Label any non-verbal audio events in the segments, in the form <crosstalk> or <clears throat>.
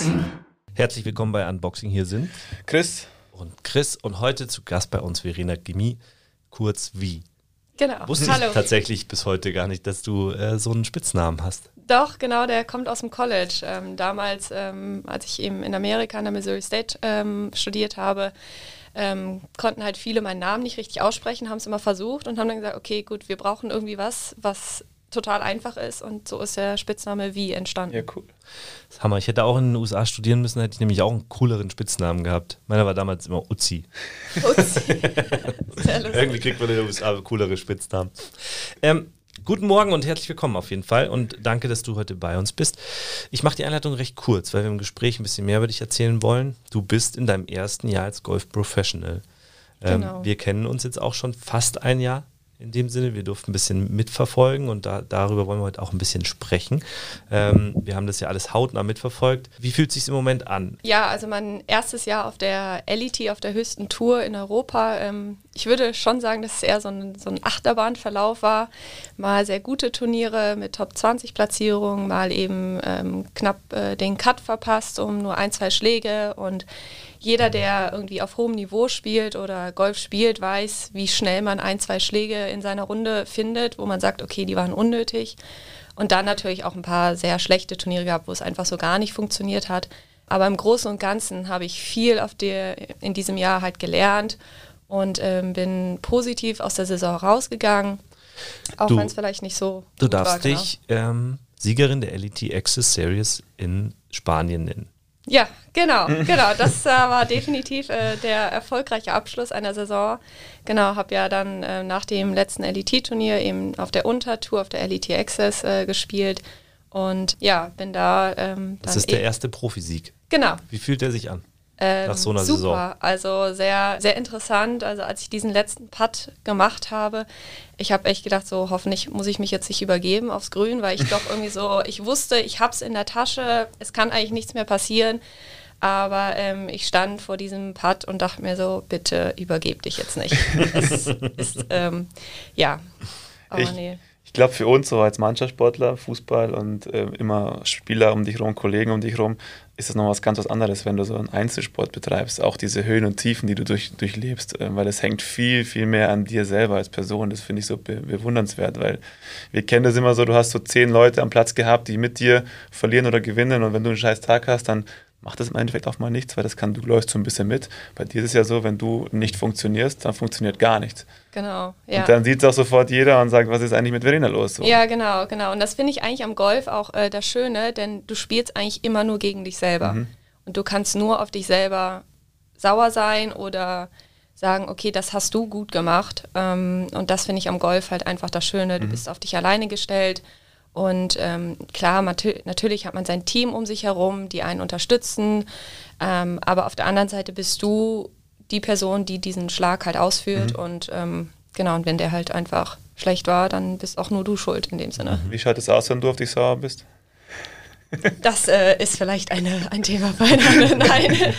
Unboxing. Herzlich willkommen bei Unboxing. Hier sind Chris und Chris und heute zu Gast bei uns Verena Gimi, kurz wie. Genau. Wusste Hallo. ich tatsächlich bis heute gar nicht, dass du äh, so einen Spitznamen hast. Doch, genau, der kommt aus dem College. Ähm, damals, ähm, als ich eben in Amerika an der Missouri State ähm, studiert habe, ähm, konnten halt viele meinen Namen nicht richtig aussprechen, haben es immer versucht und haben dann gesagt, okay, gut, wir brauchen irgendwie was, was total einfach ist und so ist der Spitzname Wie entstanden. Ja, cool. Das ist Hammer. Ich hätte auch in den USA studieren müssen, hätte ich nämlich auch einen cooleren Spitznamen gehabt. Meiner war damals immer Uzi. Uzi. <laughs> Irgendwie kriegt man in den USA coolere Spitznamen. Ähm, guten Morgen und herzlich willkommen auf jeden Fall und danke, dass du heute bei uns bist. Ich mache die Einleitung recht kurz, weil wir im Gespräch ein bisschen mehr über dich erzählen wollen. Du bist in deinem ersten Jahr als Golf Professional. Ähm, Genau. Wir kennen uns jetzt auch schon fast ein Jahr. In dem Sinne, wir durften ein bisschen mitverfolgen und da, darüber wollen wir heute auch ein bisschen sprechen. Ähm, wir haben das ja alles hautnah mitverfolgt. Wie fühlt es sich im Moment an? Ja, also mein erstes Jahr auf der LET, auf der höchsten Tour in Europa. Ähm, ich würde schon sagen, dass es eher so ein, so ein Achterbahnverlauf war. Mal sehr gute Turniere mit Top 20 Platzierungen, mal eben ähm, knapp äh, den Cut verpasst um nur ein, zwei Schläge und jeder, der irgendwie auf hohem Niveau spielt oder Golf spielt, weiß, wie schnell man ein, zwei Schläge in seiner Runde findet, wo man sagt, okay, die waren unnötig. Und dann natürlich auch ein paar sehr schlechte Turniere gehabt, wo es einfach so gar nicht funktioniert hat. Aber im Großen und Ganzen habe ich viel auf der, in diesem Jahr halt gelernt und ähm, bin positiv aus der Saison rausgegangen. Auch wenn es vielleicht nicht so Du gut war, darfst genau. dich ähm, Siegerin der LET Access Series in Spanien nennen. Ja, genau, genau. Das äh, war definitiv äh, der erfolgreiche Abschluss einer Saison. Genau, habe ja dann äh, nach dem letzten LET-Turnier eben auf der Untertour, auf der LET Access äh, gespielt. Und ja, bin da ähm, Das ist der eh- erste Profisieg. Genau. Wie fühlt er sich an? Ähm, Nach so einer super. Saison. Also sehr, sehr interessant. Also als ich diesen letzten Putt gemacht habe, ich habe echt gedacht, so hoffentlich muss ich mich jetzt nicht übergeben aufs Grün, weil ich doch <laughs> irgendwie so, ich wusste, ich habe es in der Tasche, es kann eigentlich nichts mehr passieren. Aber ähm, ich stand vor diesem Putt und dachte mir so, bitte übergeb dich jetzt nicht. <laughs> Es ist, ähm, ja, aber Ich- nee. Ich glaube, für uns so als Mannschaftssportler, Fußball und äh, immer Spieler um dich rum, Kollegen um dich rum, ist das noch was ganz was anderes, wenn du so einen Einzelsport betreibst. Auch diese Höhen und Tiefen, die du durch, durchlebst, äh, weil es hängt viel, viel mehr an dir selber als Person. Das finde ich so be bewundernswert, weil wir kennen das immer so, du hast so zehn Leute am Platz gehabt, die mit dir verlieren oder gewinnen und wenn du einen scheiß Tag hast, dann macht das im Endeffekt auch mal nichts, weil das kann, du läufst so ein bisschen mit. Bei dir ist es ja so, wenn du nicht funktionierst, dann funktioniert gar nichts. Genau. Ja. Und dann sieht es auch sofort jeder und sagt, was ist eigentlich mit Verena los? So. Ja, genau, genau. Und das finde ich eigentlich am Golf auch äh, das Schöne, denn du spielst eigentlich immer nur gegen dich selber. Mhm. Und du kannst nur auf dich selber sauer sein oder sagen, okay, das hast du gut gemacht. Ähm, und das finde ich am Golf halt einfach das Schöne. Du Mhm. bist auf dich alleine gestellt. Und ähm, klar, natürlich hat man sein Team um sich herum, die einen unterstützen. Ähm, aber auf der anderen Seite bist du die Person, die diesen Schlag halt ausführt. Mhm. Und ähm, genau, und wenn der halt einfach schlecht war, dann bist auch nur du schuld in dem Sinne. Wie schaut es aus, wenn du auf dich sauer bist? <laughs> Das äh, ist vielleicht eine, ein Thema für eine andere. <laughs> Nein.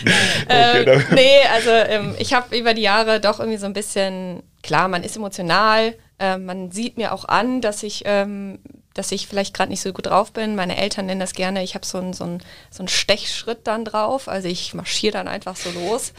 Ähm, <laughs> nee, also ähm, ich habe über die Jahre doch irgendwie so ein bisschen, klar, man ist emotional, äh, man sieht mir auch an, dass ich, ähm, dass ich vielleicht gerade nicht so gut drauf bin. Meine Eltern nennen das gerne, ich habe so einen so einen- so einen Stechschritt dann drauf, also ich marschiere dann einfach so los.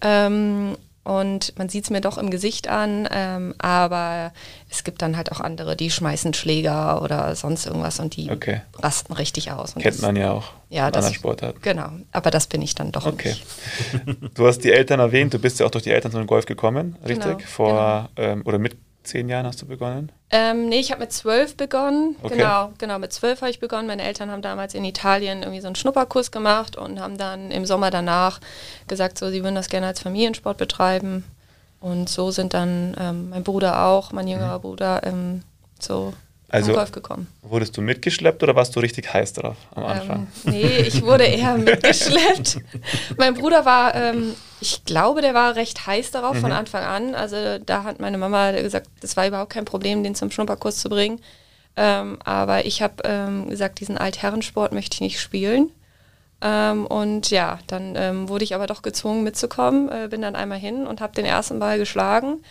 Ähm, und man sieht es mir doch im Gesicht an, ähm, aber es gibt dann halt auch andere, die schmeißen Schläger oder sonst irgendwas und die Okay. rasten richtig aus. Und Kennt das- man ja auch ja, in das, anderen Sportarten. Genau, aber das bin ich dann doch Okay. nicht. Du hast die Eltern erwähnt, du bist ja auch durch die Eltern zum Golf gekommen, richtig? Genau, Vor ähm, oder mit zehn Jahren hast du begonnen? Ähm, nee, ich habe mit zwölf begonnen. Okay. Genau, genau, mit zwölf habe ich begonnen. Meine Eltern haben damals in Italien irgendwie so einen Schnupperkurs gemacht und haben dann im Sommer danach gesagt, so, sie würden das gerne als Familiensport betreiben. Und so sind dann ähm, mein Bruder auch, mein jüngerer Bruder, ähm, so Also- Golf gekommen. Wurdest du mitgeschleppt oder warst du richtig heiß drauf am Anfang? Ähm, nee, ich wurde eher <laughs> mitgeschleppt. mein Bruder war, ähm, ich glaube, der war recht heiß darauf von Anfang an. Also da hat meine Mama gesagt, das war überhaupt kein Problem, den zum Schnupperkurs zu bringen. Ähm, aber ich habe ähm, gesagt, diesen Altherrensport möchte ich nicht spielen. Ähm, und ja, dann ähm, wurde ich aber doch gezwungen mitzukommen, äh, bin dann einmal hin und habe den ersten Ball geschlagen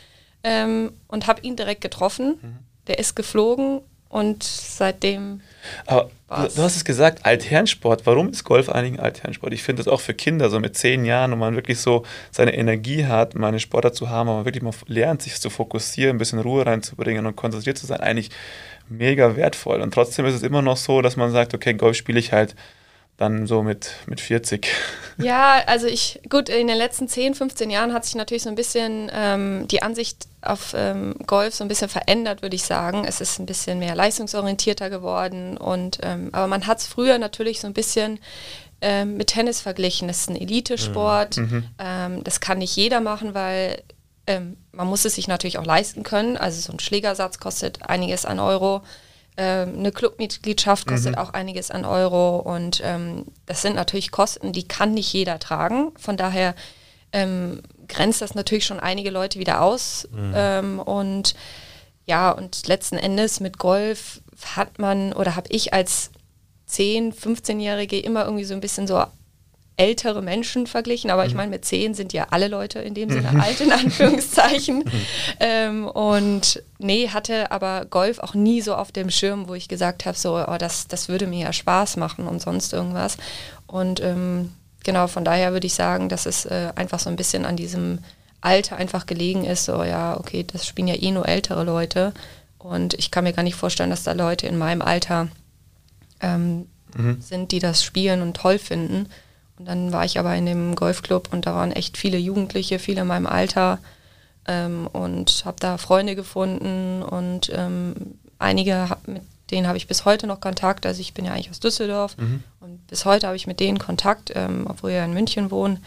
ähm, und habe ihn direkt getroffen. Der ist geflogen und seitdem. Aber du, hast es gesagt, Altherrensport. Warum ist Golf eigentlich ein Altherrensport? Ich finde das auch für Kinder, so mit zehn Jahren, wo man wirklich so seine Energie hat, mal einen Sportler zu haben, wo man wirklich mal lernt, sich zu fokussieren, ein bisschen Ruhe reinzubringen und konzentriert zu sein, eigentlich mega wertvoll. Und trotzdem ist es immer noch so, dass man sagt, okay, Golf spiele ich halt dann so mit, mit 40. Ja, also ich, gut, in den letzten 10, 15 Jahren hat sich natürlich so ein bisschen ähm, die Ansicht auf ähm, Golf so ein bisschen verändert, würde ich sagen. Es ist ein bisschen mehr leistungsorientierter geworden und ähm, aber man hat es früher natürlich so ein bisschen ähm, mit Tennis verglichen. Das ist ein Elitesport. Mhm. mhm. Ähm, das kann nicht jeder machen, weil ähm, man muss es sich natürlich auch leisten können. Also so ein Schlägersatz kostet einiges an Euro. Ähm, eine Clubmitgliedschaft kostet mhm. auch einiges an Euro und ähm, das sind natürlich Kosten, die kann nicht jeder tragen. Von daher ähm, grenzt das natürlich schon einige Leute wieder aus. Mhm. Ähm, und ja, und letzten Endes mit Golf hat man oder habe ich als 10-, 15-Jährige immer irgendwie so ein bisschen so ältere Menschen verglichen, aber ich mhm. meine, mit zehn sind ja alle Leute in dem Sinne mhm. alt, in Anführungszeichen. <laughs> Mhm. ähm, und nee, hatte aber Golf auch nie so auf dem Schirm, wo ich gesagt habe, so, oh, das, das würde mir ja Spaß machen und sonst irgendwas. Und ähm, genau, von daher würde ich sagen, dass es äh, einfach so ein bisschen an diesem Alter einfach gelegen ist, so, ja, okay, das spielen ja eh nur ältere Leute. Und ich kann mir gar nicht vorstellen, dass da Leute in meinem Alter ähm, mhm. sind, die das spielen und toll finden. Und dann war ich aber in dem Golfclub und da waren echt viele Jugendliche, viele in meinem Alter ähm, und habe da Freunde gefunden und ähm, einige, mit denen habe ich bis heute noch Kontakt. Also ich bin ja eigentlich aus Düsseldorf mhm. und bis heute habe ich mit denen Kontakt, ähm, obwohl wir ja in München wohnen.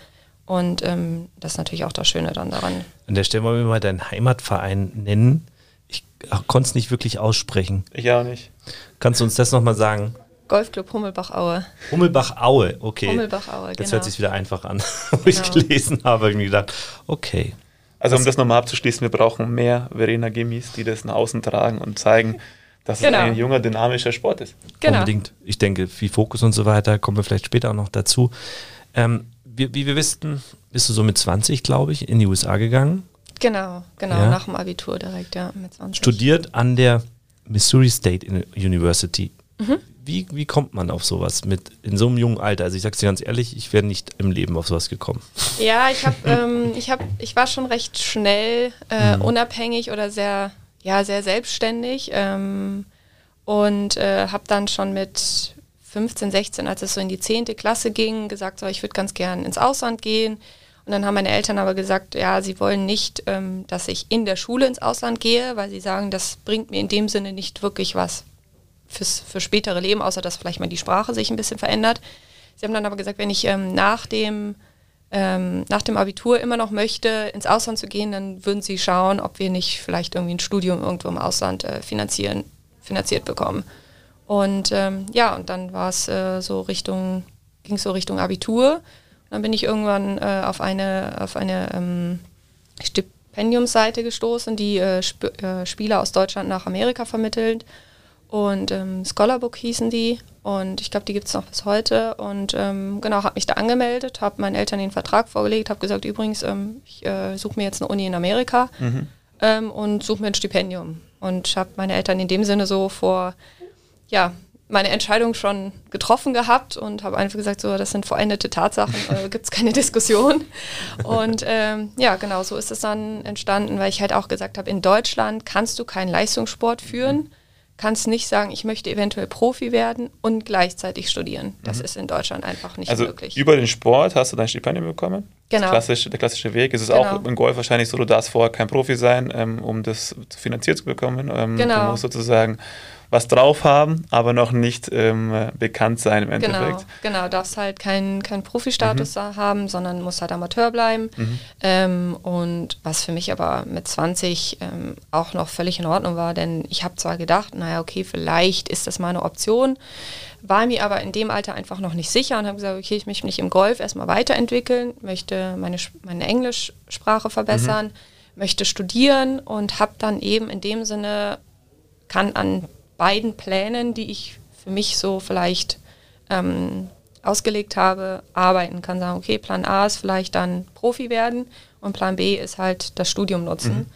Und ähm, das ist natürlich auch das Schöne dann daran. An der Stelle wollen wir mal deinen Heimatverein nennen. Ich konnte es nicht wirklich aussprechen. Ich auch nicht. Kannst du uns das nochmal sagen? Golfclub Hummelbach-Aue. Hummelbach-Aue, okay. Hummelbach-Aue, genau. Jetzt hört sich wieder einfach an. <laughs> Wo genau. ich gelesen habe, habe ich mir gedacht, okay. Also um das nochmal abzuschließen, wir brauchen mehr Verena Gimmis, die das nach außen tragen und zeigen, dass genau. es ein junger, dynamischer Sport ist. Genau. Unbedingt. Ich denke, viel Fokus und so weiter, kommen wir vielleicht später auch noch dazu. Ähm, wie, wie wir wissen, bist du so mit 20, glaube ich, in die USA gegangen. Genau, genau, ja. nach dem Abitur direkt, ja, mit 20. Studiert an der Missouri State University. Mhm. Wie, wie kommt man auf sowas mit in so einem jungen Alter? Also ich sag's dir ganz ehrlich, ich wäre nicht im Leben auf sowas gekommen. Ja, ich habe, ähm, ich habe, ich war schon recht schnell äh, mhm. unabhängig oder sehr, ja, sehr selbstständig ähm, und äh, habe dann schon mit 15, 16, als es so in die 10. Klasse ging, gesagt, so, ich würde ganz gern ins Ausland gehen. Und dann haben meine Eltern aber gesagt, ja, sie wollen nicht, ähm, dass ich in der Schule ins Ausland gehe, weil sie sagen, das bringt mir in dem Sinne nicht wirklich was fürs für spätere Leben, außer dass vielleicht mal die Sprache sich ein bisschen verändert. Sie haben dann aber gesagt, wenn ich ähm, nach dem ähm, nach dem Abitur immer noch möchte, ins Ausland zu gehen, dann würden sie schauen, ob wir nicht vielleicht irgendwie ein Studium irgendwo im Ausland äh, finanzieren, finanziert bekommen. Und ähm, ja, und dann war es äh, so Richtung, ging es so Richtung Abitur. Und dann bin ich irgendwann äh, auf eine, auf eine ähm, Stipendiumsseite gestoßen, die äh, Sp äh, Spieler aus Deutschland nach Amerika vermittelt. Und ähm, Scholarbook hießen die. Und ich glaube, die gibt es noch bis heute. Und ähm, genau, habe mich da angemeldet, habe meinen Eltern den Vertrag vorgelegt, habe gesagt, übrigens, ähm, ich äh, suche mir jetzt eine Uni in Amerika mhm. Ähm, und suche mir ein Stipendium. Und habe meine Eltern in dem Sinne so vor, ja, meine Entscheidung schon getroffen gehabt und habe einfach gesagt, so, das sind vollendete Tatsachen, <laughs> äh, gibt es keine Diskussion. Und ähm, ja, genau so ist es dann entstanden, weil ich halt auch gesagt habe, in Deutschland kannst du keinen Leistungssport führen kannst nicht sagen, ich möchte eventuell Profi werden und gleichzeitig studieren. Das mhm. ist in Deutschland einfach nicht also möglich. Über den Sport hast du dein Stipendium bekommen? Genau. Klassisch, der klassische Weg. Es ist genau. auch im Golf wahrscheinlich so, du darfst vorher kein Profi sein, ähm, um das finanziert zu bekommen. Ähm, genau. Du musst sozusagen was drauf haben, aber noch nicht ähm, bekannt sein im genau, Endeffekt. Genau, genau. darfst halt keinen kein Profi-Status mhm. haben, sondern musst halt Amateur bleiben. Mhm. Ähm, und was für mich aber mit 20 ähm, auch noch völlig in Ordnung war, denn ich habe zwar gedacht, naja, okay, vielleicht ist das mal eine Option, war mir aber in dem Alter einfach noch nicht sicher und habe gesagt, okay, ich möchte mich im Golf erstmal weiterentwickeln, möchte meine, meine Englischsprache verbessern, mhm. möchte studieren und habe dann eben in dem Sinne, kann an beiden Plänen, die ich für mich so vielleicht ähm, ausgelegt habe, arbeiten kann. Sagen, okay, Plan A ist vielleicht dann Profi werden und Plan B ist halt das Studium nutzen. Mhm.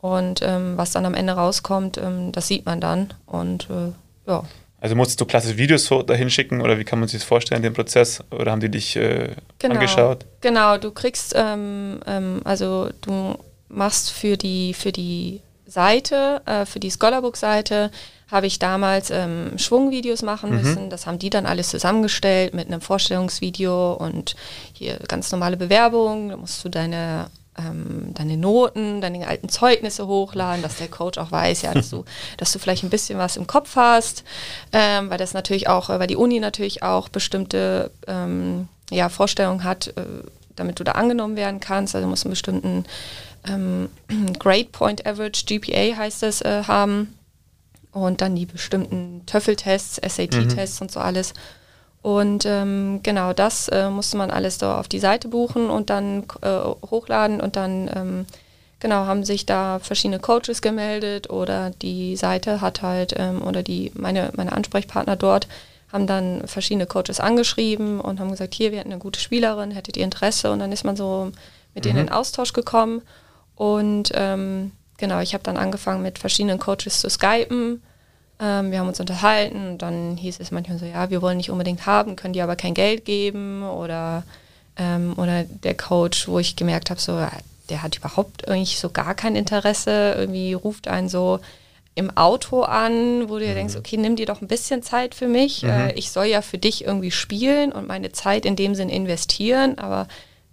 Und ähm, was dann am Ende rauskommt, ähm, das sieht man dann. Und äh, ja. Also musstest du klassische Videos dahin schicken oder wie kann man sich das vorstellen, den Prozess? Oder haben die dich äh, genau. angeschaut? Genau, du kriegst, ähm, ähm, also du machst für die, für die Seite, äh, für die Scholarbook-Seite, habe ich damals ähm, Schwungvideos machen mhm. müssen. Das haben die dann alles zusammengestellt mit einem Vorstellungsvideo und hier ganz normale Bewerbung. Da musst du deine ähm, deine Noten, deine alten Zeugnisse hochladen, dass der Coach auch weiß, ja, dass du, <laughs> dass du vielleicht ein bisschen was im Kopf hast, ähm, weil das natürlich auch, äh, weil die Uni natürlich auch bestimmte ähm, ja, Vorstellungen hat, äh, damit du da angenommen werden kannst. Also du musst einen bestimmten ähm, <clears throat> Grade Point Average, GPA heißt es, äh, haben und dann die bestimmten TOEFL-Tests, SAT-Tests mhm. und so alles. Und ähm, genau das äh, musste man alles da auf die Seite buchen und dann äh, hochladen und dann ähm, genau haben sich da verschiedene Coaches gemeldet oder die Seite hat halt ähm, oder die meine meine Ansprechpartner dort haben dann verschiedene Coaches angeschrieben und haben gesagt, hier, wir hätten eine gute Spielerin, hättet ihr Interesse? Und dann ist man so mit denen mhm. in Austausch gekommen. Und ähm, genau, ich habe dann angefangen mit verschiedenen Coaches zu skypen ähm, wir haben uns unterhalten und dann hieß es manchmal so, ja, wir wollen nicht unbedingt haben, können die aber kein Geld geben oder, ähm, oder der Coach, wo ich gemerkt habe, so, der hat überhaupt eigentlich so gar kein Interesse, irgendwie ruft einen so im Auto an, wo du dir mhm. denkst, okay, nimm dir doch ein bisschen Zeit für mich. Mhm. Äh, ich soll ja für dich irgendwie spielen und meine Zeit in dem Sinn investieren, aber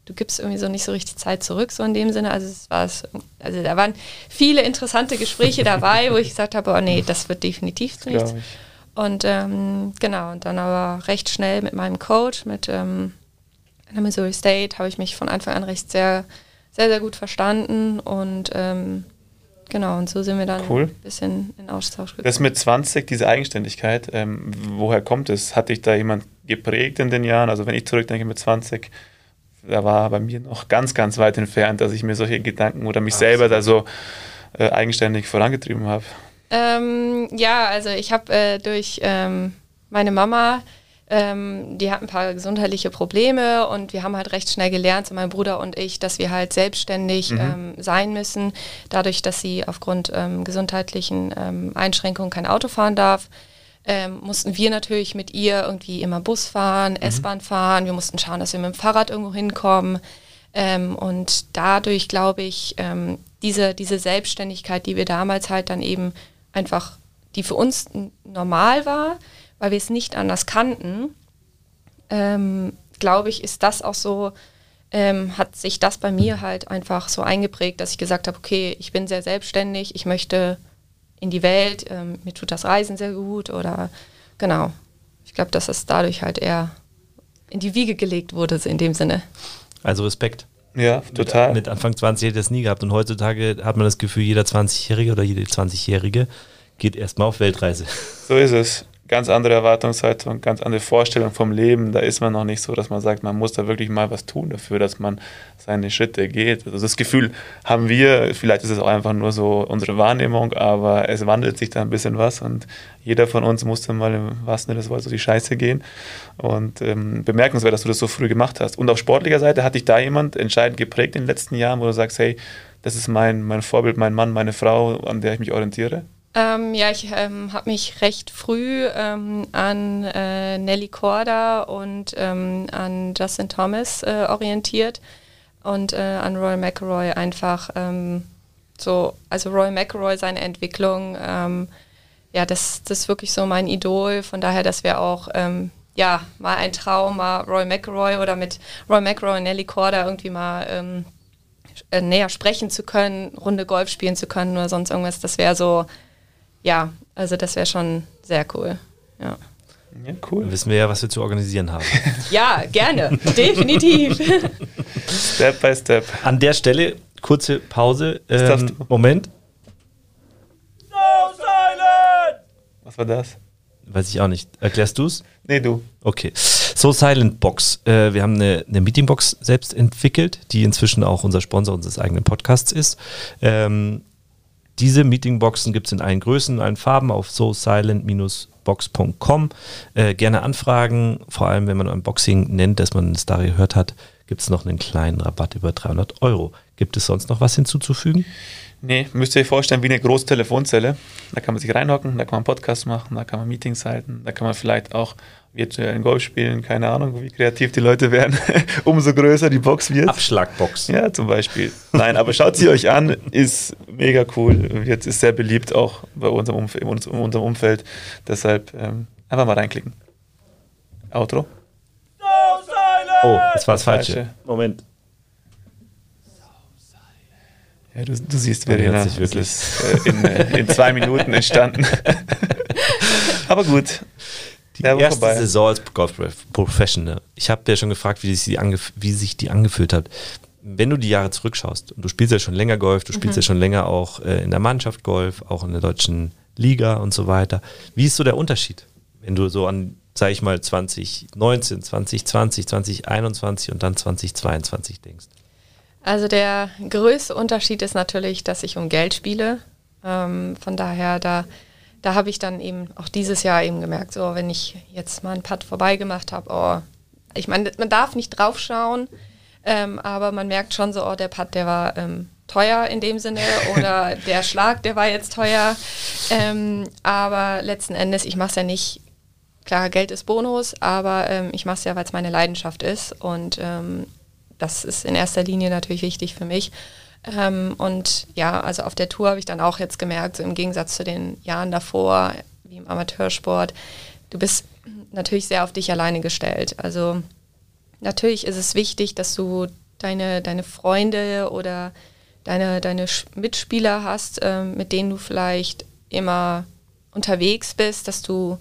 du gibst irgendwie so nicht so richtig Zeit zurück, so in dem Sinne. Also es war also da waren viele interessante Gespräche dabei, wo ich gesagt habe, oh nee, das wird definitiv nichts. Und ähm, genau, und dann aber recht schnell mit meinem Coach, mit ähm, der Missouri State, habe ich mich von Anfang an recht sehr, sehr, sehr gut verstanden und ähm, Genau, und so sind wir dann cool. ein bisschen in Austausch gekommen. Das mit 20, diese Eigenständigkeit, ähm, woher kommt es? Hat dich da jemand geprägt in den Jahren? Also wenn ich zurückdenke mit 20, da war bei mir noch ganz, ganz weit entfernt, dass ich mir solche Gedanken oder mich Ach, selber da so äh, eigenständig vorangetrieben habe. Ähm, ja, also ich habe äh, durch ähm, meine Mama, ähm, die hat ein paar gesundheitliche Probleme und wir haben halt recht schnell gelernt, so mein Bruder und ich, dass wir halt selbstständig mhm. Ähm, sein müssen, dadurch, dass sie aufgrund ähm, gesundheitlichen ähm, Einschränkungen kein Auto fahren darf ähm, mussten wir natürlich mit ihr irgendwie immer Bus fahren, mhm. S-Bahn fahren. Wir mussten schauen, dass wir mit dem Fahrrad irgendwo hinkommen. Ähm, und dadurch glaube ich, ähm, diese, diese Selbstständigkeit, die wir damals halt dann eben einfach, die für uns normal war, weil wir es nicht anders kannten, ähm, glaube ich, ist das auch so, ähm, hat sich das bei mir halt einfach so eingeprägt, dass ich gesagt habe, okay, ich bin sehr selbstständig, ich möchte in die Welt, ähm, mir tut das Reisen sehr gut oder genau. Ich glaube, dass es dadurch halt eher in die Wiege gelegt wurde, in dem Sinne. Also Respekt. Ja, total. Mit, mit Anfang 20 hätte ich das nie gehabt und heutzutage hat man das Gefühl, jeder 20-Jährige oder jede 20-Jährige geht erstmal auf Weltreise. So ist es ganz andere Erwartungshaltung, ganz andere Vorstellung vom Leben. Da ist man noch nicht so, dass man sagt, man muss da wirklich mal was tun dafür, dass man seine Schritte geht. Also das Gefühl haben wir, vielleicht ist es auch einfach nur so unsere Wahrnehmung, aber es wandelt sich da ein bisschen was und jeder von uns muss dann mal im wahrsten Sinne des Wortes so die Scheiße gehen. Und ähm, bemerkenswert, dass du das so früh gemacht hast. Und auf sportlicher Seite hat dich da jemand entscheidend geprägt in den letzten Jahren, wo du sagst, hey, das ist mein, mein Vorbild, mein Mann, meine Frau, an der ich mich orientiere? Ähm, ja, ich ähm, habe mich recht früh ähm, an äh, Nelly Korda und ähm, an Justin Thomas äh, orientiert und äh, an Roy McElroy einfach ähm, so, also Roy McElroy, seine Entwicklung, ähm, ja, das, das ist wirklich so mein Idol. Von daher, dass wir auch ja, mal ein Traum, mal Roy McElroy oder mit Roy McElroy und Nelly Korda irgendwie mal äh, näher sprechen zu können, Runde Golf spielen zu können oder sonst irgendwas. Das wäre so ja, also das wäre schon sehr cool. Ja. Ja, cool. Dann wissen wir ja, was wir zu organisieren haben. <laughs> ja, gerne. Definitiv. <laughs> Step by Step. An der Stelle kurze Pause. Ähm, Moment. No silent! Was war das? Weiß ich auch nicht. Erklärst du es? Nee, du. Okay. So Silent Box. Äh, wir haben eine, eine Meetingbox selbst entwickelt, die inzwischen auch unser Sponsor unseres eigenen Podcasts ist. Ähm, diese Meetingboxen gibt es in allen Größen, allen Farben auf so silent-box.com. Äh, gerne anfragen, vor allem wenn man Unboxing nennt, dass man es da gehört hat, gibt es noch einen kleinen Rabatt über 300 Euro. Gibt es sonst noch was hinzuzufügen? Nee, müsst ihr euch vorstellen, wie eine große Telefonzelle. Da kann man sich reinhocken, da kann man einen Podcast machen, da kann man Meetings halten, da kann man vielleicht auch virtuellen Golf spielen, keine Ahnung, wie kreativ die Leute werden, <laughs> umso größer die Box wird. Abschlagbox. Ja, zum Beispiel. Nein, aber schaut sie euch an, ist mega cool, wird, ist sehr beliebt auch bei unserem Umfeld, in unserem Umfeld. Deshalb ähm, einfach mal reinklicken. Outro. Oh, das war das Falsche. Falsche. Moment. Ja, du, du siehst, Verena, wirklich. ist äh, in, äh, in zwei Minuten entstanden. <laughs> aber gut. Die Ja, erste vorbei. Saison als Golf Professional. Ich habe ja schon gefragt, wie, sich die angef- wie sich die angefühlt hat. Wenn du die Jahre zurückschaust, und du spielst ja schon länger Golf, du spielst ja schon länger auch äh, in der Mannschaft Golf, auch in der deutschen Liga und so weiter. Wie ist so der Unterschied, wenn du so an, sag ich mal, 2019, 2020, 2021 und dann 2022 denkst? Also der größte Unterschied ist natürlich, dass ich um Geld spiele. Ähm, von daher, da, da habe ich dann eben auch dieses Jahr eben gemerkt, so wenn ich jetzt mal einen Putt vorbeigemacht habe, oh, ich meine, man darf nicht draufschauen, ähm, aber man merkt schon so, oh, der Putt, der war ähm, teuer in dem Sinne <laughs> oder der Schlag, der war jetzt teuer. Ähm, aber letzten Endes, ich mache es ja nicht, klar, Geld ist Bonus, aber ähm, ich mache es ja, weil es meine Leidenschaft ist und ähm, das ist in erster Linie natürlich wichtig für mich. Ähm, und ja, also auf der Tour habe ich dann auch jetzt gemerkt, so im Gegensatz zu den Jahren davor, wie im Amateursport, du bist natürlich sehr auf dich alleine gestellt. Also natürlich ist es wichtig, dass du deine, deine Freunde oder deine, deine Mitspieler hast, ähm, mit denen du vielleicht immer unterwegs bist, dass du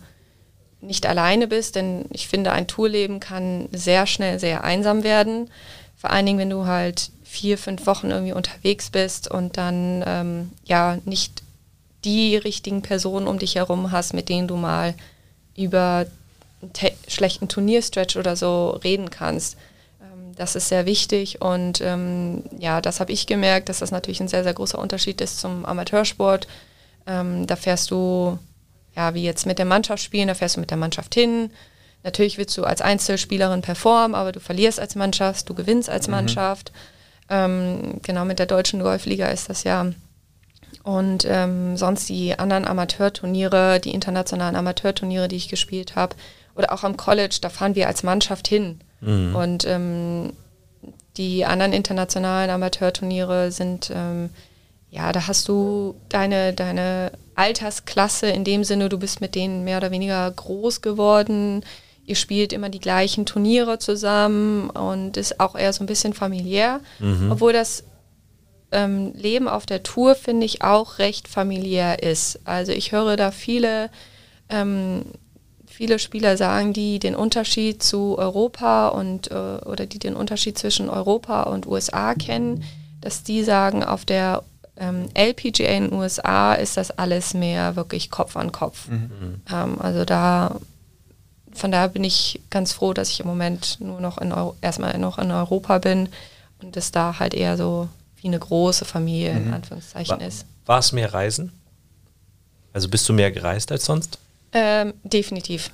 nicht alleine bist, denn ich finde, ein Tourleben kann sehr schnell sehr einsam werden. Vor allen Dingen, wenn du halt vier, fünf Wochen irgendwie unterwegs bist und dann ähm, ja nicht die richtigen Personen um dich herum hast, mit denen du mal über einen te- schlechten Turnierstretch oder so reden kannst. Ähm, das ist sehr wichtig und ähm, ja, das habe ich gemerkt, dass das natürlich ein sehr, sehr großer Unterschied ist zum Amateursport. Ähm, da fährst du, ja, wie jetzt mit der Mannschaft spielen, da fährst du mit der Mannschaft hin. Natürlich willst du als Einzelspielerin performen, aber du verlierst als Mannschaft, du gewinnst als Mannschaft. Ähm, genau mit der deutschen Golfliga ist das ja. Und ähm, sonst die anderen Amateurturniere, die internationalen Amateurturniere, die ich gespielt habe, oder auch am College, da fahren wir als Mannschaft hin. Und ähm, die anderen internationalen Amateurturniere sind, ähm, ja, da hast du deine, deine Altersklasse in dem Sinne, du bist mit denen mehr oder weniger groß geworden. Ihr spielt immer die gleichen Turniere zusammen und ist auch eher so ein bisschen familiär, obwohl das ähm, Leben auf der Tour, finde ich, auch recht familiär ist. Also ich höre da viele, ähm, viele Spieler sagen, die den Unterschied zu Europa und äh, oder die den Unterschied zwischen Europa und USA kennen, dass die sagen, auf der ähm, LPGA in den USA ist das alles mehr wirklich Kopf an Kopf. Ähm, also da von daher bin ich ganz froh, dass ich im Moment nur noch in Euro, erstmal noch in Europa bin und es da halt eher so wie eine große Familie in Anführungszeichen War, ist. war es mehr Reisen? Also bist du mehr gereist als sonst? Ähm, definitiv.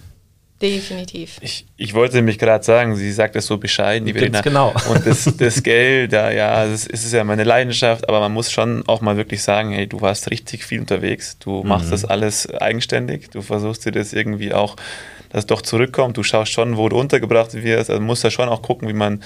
Definitiv. Ich, ich wollte nämlich gerade sagen, sie sagt das so bescheiden, die Verena. genau. Und das, <laughs> das Geld, da, ja, das ist, ist ja meine Leidenschaft, aber man muss schon auch mal wirklich sagen, hey, du warst richtig viel unterwegs, du machst das alles eigenständig, du versuchst dir das irgendwie auch, dass es doch zurückkommt, du schaust schon, wo du untergebracht wirst, also musst da schon auch gucken, wie man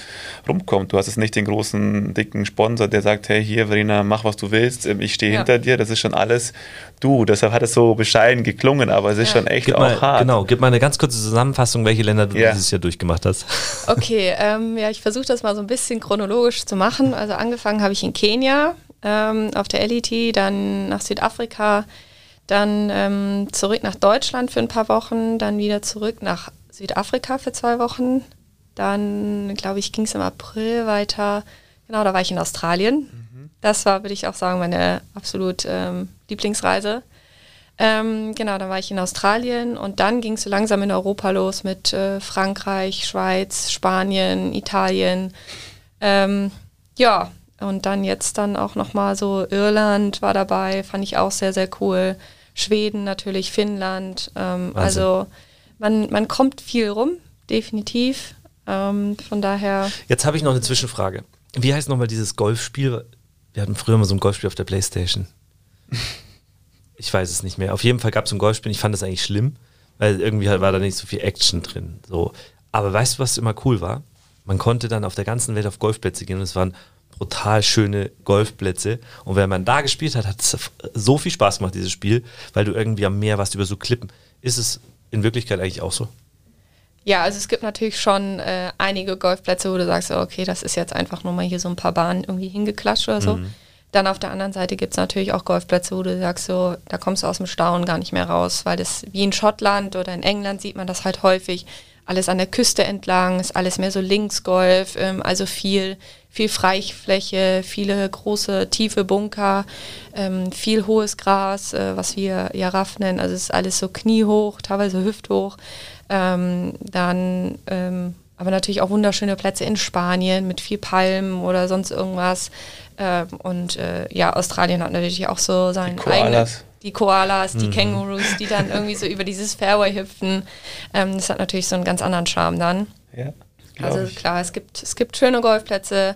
rumkommt. Du hast jetzt nicht den großen, dicken Sponsor, der sagt, hey, hier, Verena, mach, was du willst, ähm, ich stehe Ja. hinter dir, das ist schon alles du. Deshalb hat es so bescheiden geklungen, aber es ist Ja. schon echt Gib auch mal, hart. genau, gib mal eine ganz kurze Zusammenfassung, welche Länder du Ja. dieses Jahr durchgemacht hast. <laughs> Okay, ähm, ja, ich versuche das mal so ein bisschen chronologisch zu machen. Also angefangen habe ich in Kenia ähm, auf der LET, dann nach Südafrika, dann ähm, zurück nach Deutschland für ein paar Wochen, dann wieder zurück nach Südafrika für zwei Wochen. Dann, glaube ich, ging es im April weiter. Genau, da war ich in Australien. Das war, würde ich auch sagen, meine absolut ähm, Lieblingsreise. Ähm, genau, dann war ich in Australien und dann ging es so langsam in Europa los mit äh, Frankreich, Schweiz, Spanien, Italien. Ähm, ja, und dann jetzt dann auch nochmal so Irland war dabei, fand ich auch sehr, sehr cool. Schweden natürlich, Finnland. Ähm, also man, man kommt viel rum, definitiv. Ähm, von daher, Jetzt habe ich noch eine Zwischenfrage. Wie heißt nochmal dieses Golfspiel? wir hatten früher mal so ein Golfspiel auf der Playstation. ich weiß es nicht mehr. Auf jeden Fall gab es ein Golfspiel, ich fand das eigentlich schlimm, weil irgendwie war da nicht so viel Action drin. So. Aber weißt du, was immer cool war? Man konnte dann auf der ganzen Welt auf Golfplätze gehen und es waren brutal schöne Golfplätze. Und wenn man da gespielt hat, hat es so viel Spaß gemacht, dieses Spiel, weil du irgendwie am Meer warst über so Klippen. Ist es in Wirklichkeit eigentlich auch so? Ja, also es gibt natürlich schon äh, einige Golfplätze, wo du sagst, okay, das ist jetzt einfach nur mal hier so ein paar Bahnen irgendwie hingeklatscht oder so. Mhm. Dann auf der anderen Seite gibt es natürlich auch Golfplätze, wo du sagst, so, da kommst du aus dem Staunen gar nicht mehr raus, weil das wie in Schottland oder in England sieht man das halt häufig. Alles an der Küste entlang, ist alles mehr so Linksgolf, ähm, also viel, viel Freifläche, viele große, tiefe Bunker, ähm, viel hohes Gras, äh, was wir ja Raff nennen. Also es ist alles so kniehoch, teilweise hüfthoch. Ähm, dann ähm, aber natürlich auch wunderschöne Plätze in Spanien mit viel Palmen oder sonst irgendwas. Ähm, und äh, ja, Australien hat natürlich auch so seinen eigenen. Die Koalas, die mhm. Kängurus, die dann irgendwie so <laughs> über dieses Fairway hüpfen. Ähm, das hat natürlich so einen ganz anderen Charme dann. Ja, also ich. klar, es gibt, es gibt schöne Golfplätze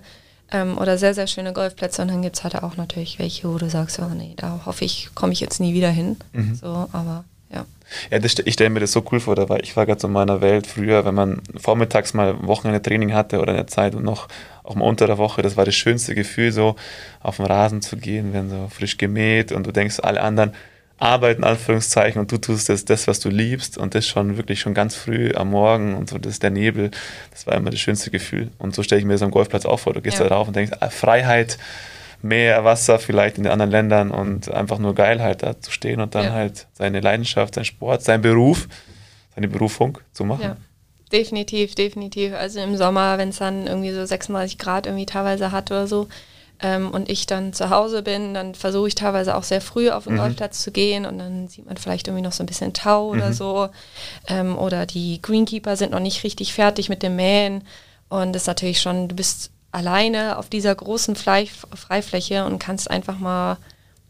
ähm, oder sehr, sehr schöne Golfplätze und dann gibt es halt auch natürlich welche, wo du sagst, oh nee, da hoffe ich, komme ich jetzt nie wieder hin. Mhm. So, aber ja. Ja, das, ich stelle mir das so cool vor, da war, ich war gerade so in meiner Welt früher, wenn man vormittags mal Wochenende Training hatte oder in der Zeit und noch auch mal unter der Woche, das war das schönste Gefühl, so auf den Rasen zu gehen, wenn so frisch gemäht und du denkst, alle anderen arbeiten, Anführungszeichen, und du tust das, das, was du liebst und das schon wirklich schon ganz früh am Morgen und so, das ist der Nebel, das war immer das schönste Gefühl. Und so stelle ich mir das am Golfplatz auch vor, du gehst ja. da drauf und denkst, ah, Freiheit, Meer, Wasser vielleicht in den anderen Ländern und einfach nur Geilheit da zu stehen und dann ja. halt seine Leidenschaft, sein Sport, sein Beruf, seine Berufung zu machen. Ja. Definitiv, definitiv. Also im Sommer, wenn es dann irgendwie so 36 Grad irgendwie teilweise hat oder so, ähm, und ich dann zu Hause bin, dann versuche ich teilweise auch sehr früh auf den mhm. Golfplatz zu gehen und dann sieht man vielleicht irgendwie noch so ein bisschen Tau mhm. oder so. Ähm, oder die Greenkeeper sind noch nicht richtig fertig mit dem Mähen. Und das ist natürlich schon, du bist alleine auf dieser großen Fle Freifläche und kannst einfach mal,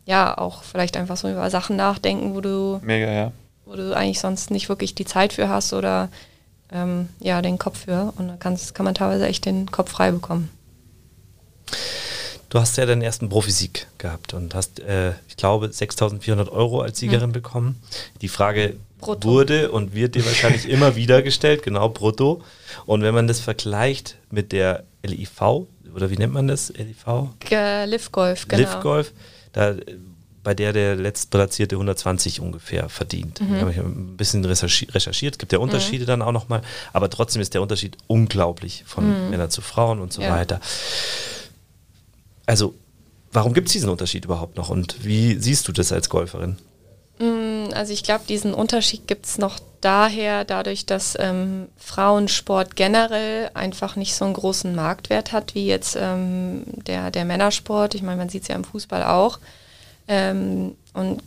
ja, auch vielleicht einfach so über Sachen nachdenken, wo du, Mega, ja. wo du eigentlich sonst nicht wirklich die Zeit für hast oder ähm, ja, den Kopf für. Und dann kannst, kann man teilweise echt den Kopf frei bekommen. Du hast ja deinen ersten Profisieg gehabt und hast, äh, ich glaube, 6.400 Euro als Siegerin mhm. bekommen. Die Frage brutto. wurde und wird dir wahrscheinlich <laughs> immer wieder gestellt, genau brutto. Und wenn man das vergleicht mit der LIV, oder wie nennt man das? LIV? Liv Golf, genau. Liv Golf, da, bei der der letztplatzierte 120 ungefähr verdient. Mhm. habe ich ein bisschen recherchiert. Es gibt ja Unterschiede mhm. dann auch nochmal, aber trotzdem ist der Unterschied unglaublich von mhm. Männern zu Frauen und so ja. weiter. Also, warum gibt es diesen Unterschied überhaupt noch und wie siehst du das als Golferin? Mm, also ich glaube, diesen Unterschied gibt es noch daher, dadurch, dass ähm, Frauensport generell einfach nicht so einen großen Marktwert hat wie jetzt ähm, der, der Männersport. Ich meine, man sieht es ja im Fußball auch. Ähm, und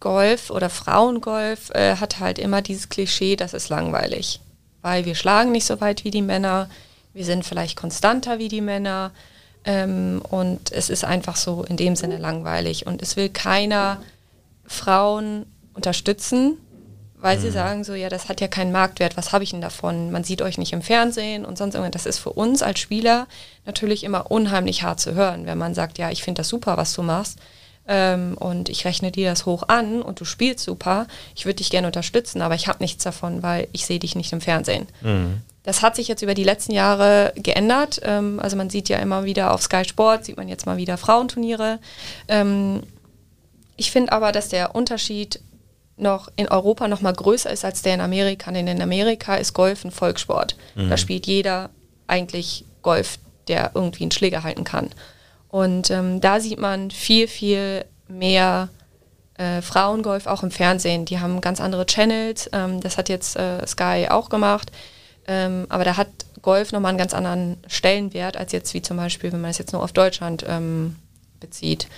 Golf oder Frauengolf äh, hat halt immer dieses Klischee, das ist langweilig. Weil wir schlagen nicht so weit wie die Männer, wir sind vielleicht konstanter wie die Männer. Ähm, und es ist einfach so in dem Sinne langweilig. Und es will keiner Frauen unterstützen, weil mhm. sie sagen so, ja, das hat ja keinen Marktwert, was habe ich denn davon? Man sieht euch nicht im Fernsehen und sonst irgendwas. Das ist für uns als Spieler natürlich immer unheimlich hart zu hören, wenn man sagt, ja, ich finde das super, was du machst. Ähm, und ich rechne dir das hoch an und du spielst super, ich würde dich gerne unterstützen, aber ich habe nichts davon, weil ich sehe dich nicht im Fernsehen. Mhm. Das hat sich jetzt über die letzten Jahre geändert. Ähm, also man sieht ja immer wieder auf Sky Sport, sieht man jetzt mal wieder Frauenturniere. Ähm, ich finde aber, dass der Unterschied noch in Europa noch mal größer ist als der in Amerika. Denn in Amerika ist Golf ein Volkssport. Mhm. Da spielt jeder eigentlich Golf, der irgendwie einen Schläger halten kann. Und ähm, da sieht man viel, viel mehr äh, Frauengolf auch im Fernsehen. Die haben ganz andere Channels. Ähm, das hat jetzt äh, Sky auch gemacht. Ähm, aber da hat Golf nochmal einen ganz anderen Stellenwert als jetzt wie zum Beispiel, wenn man es jetzt nur auf Deutschland ähm, bezieht.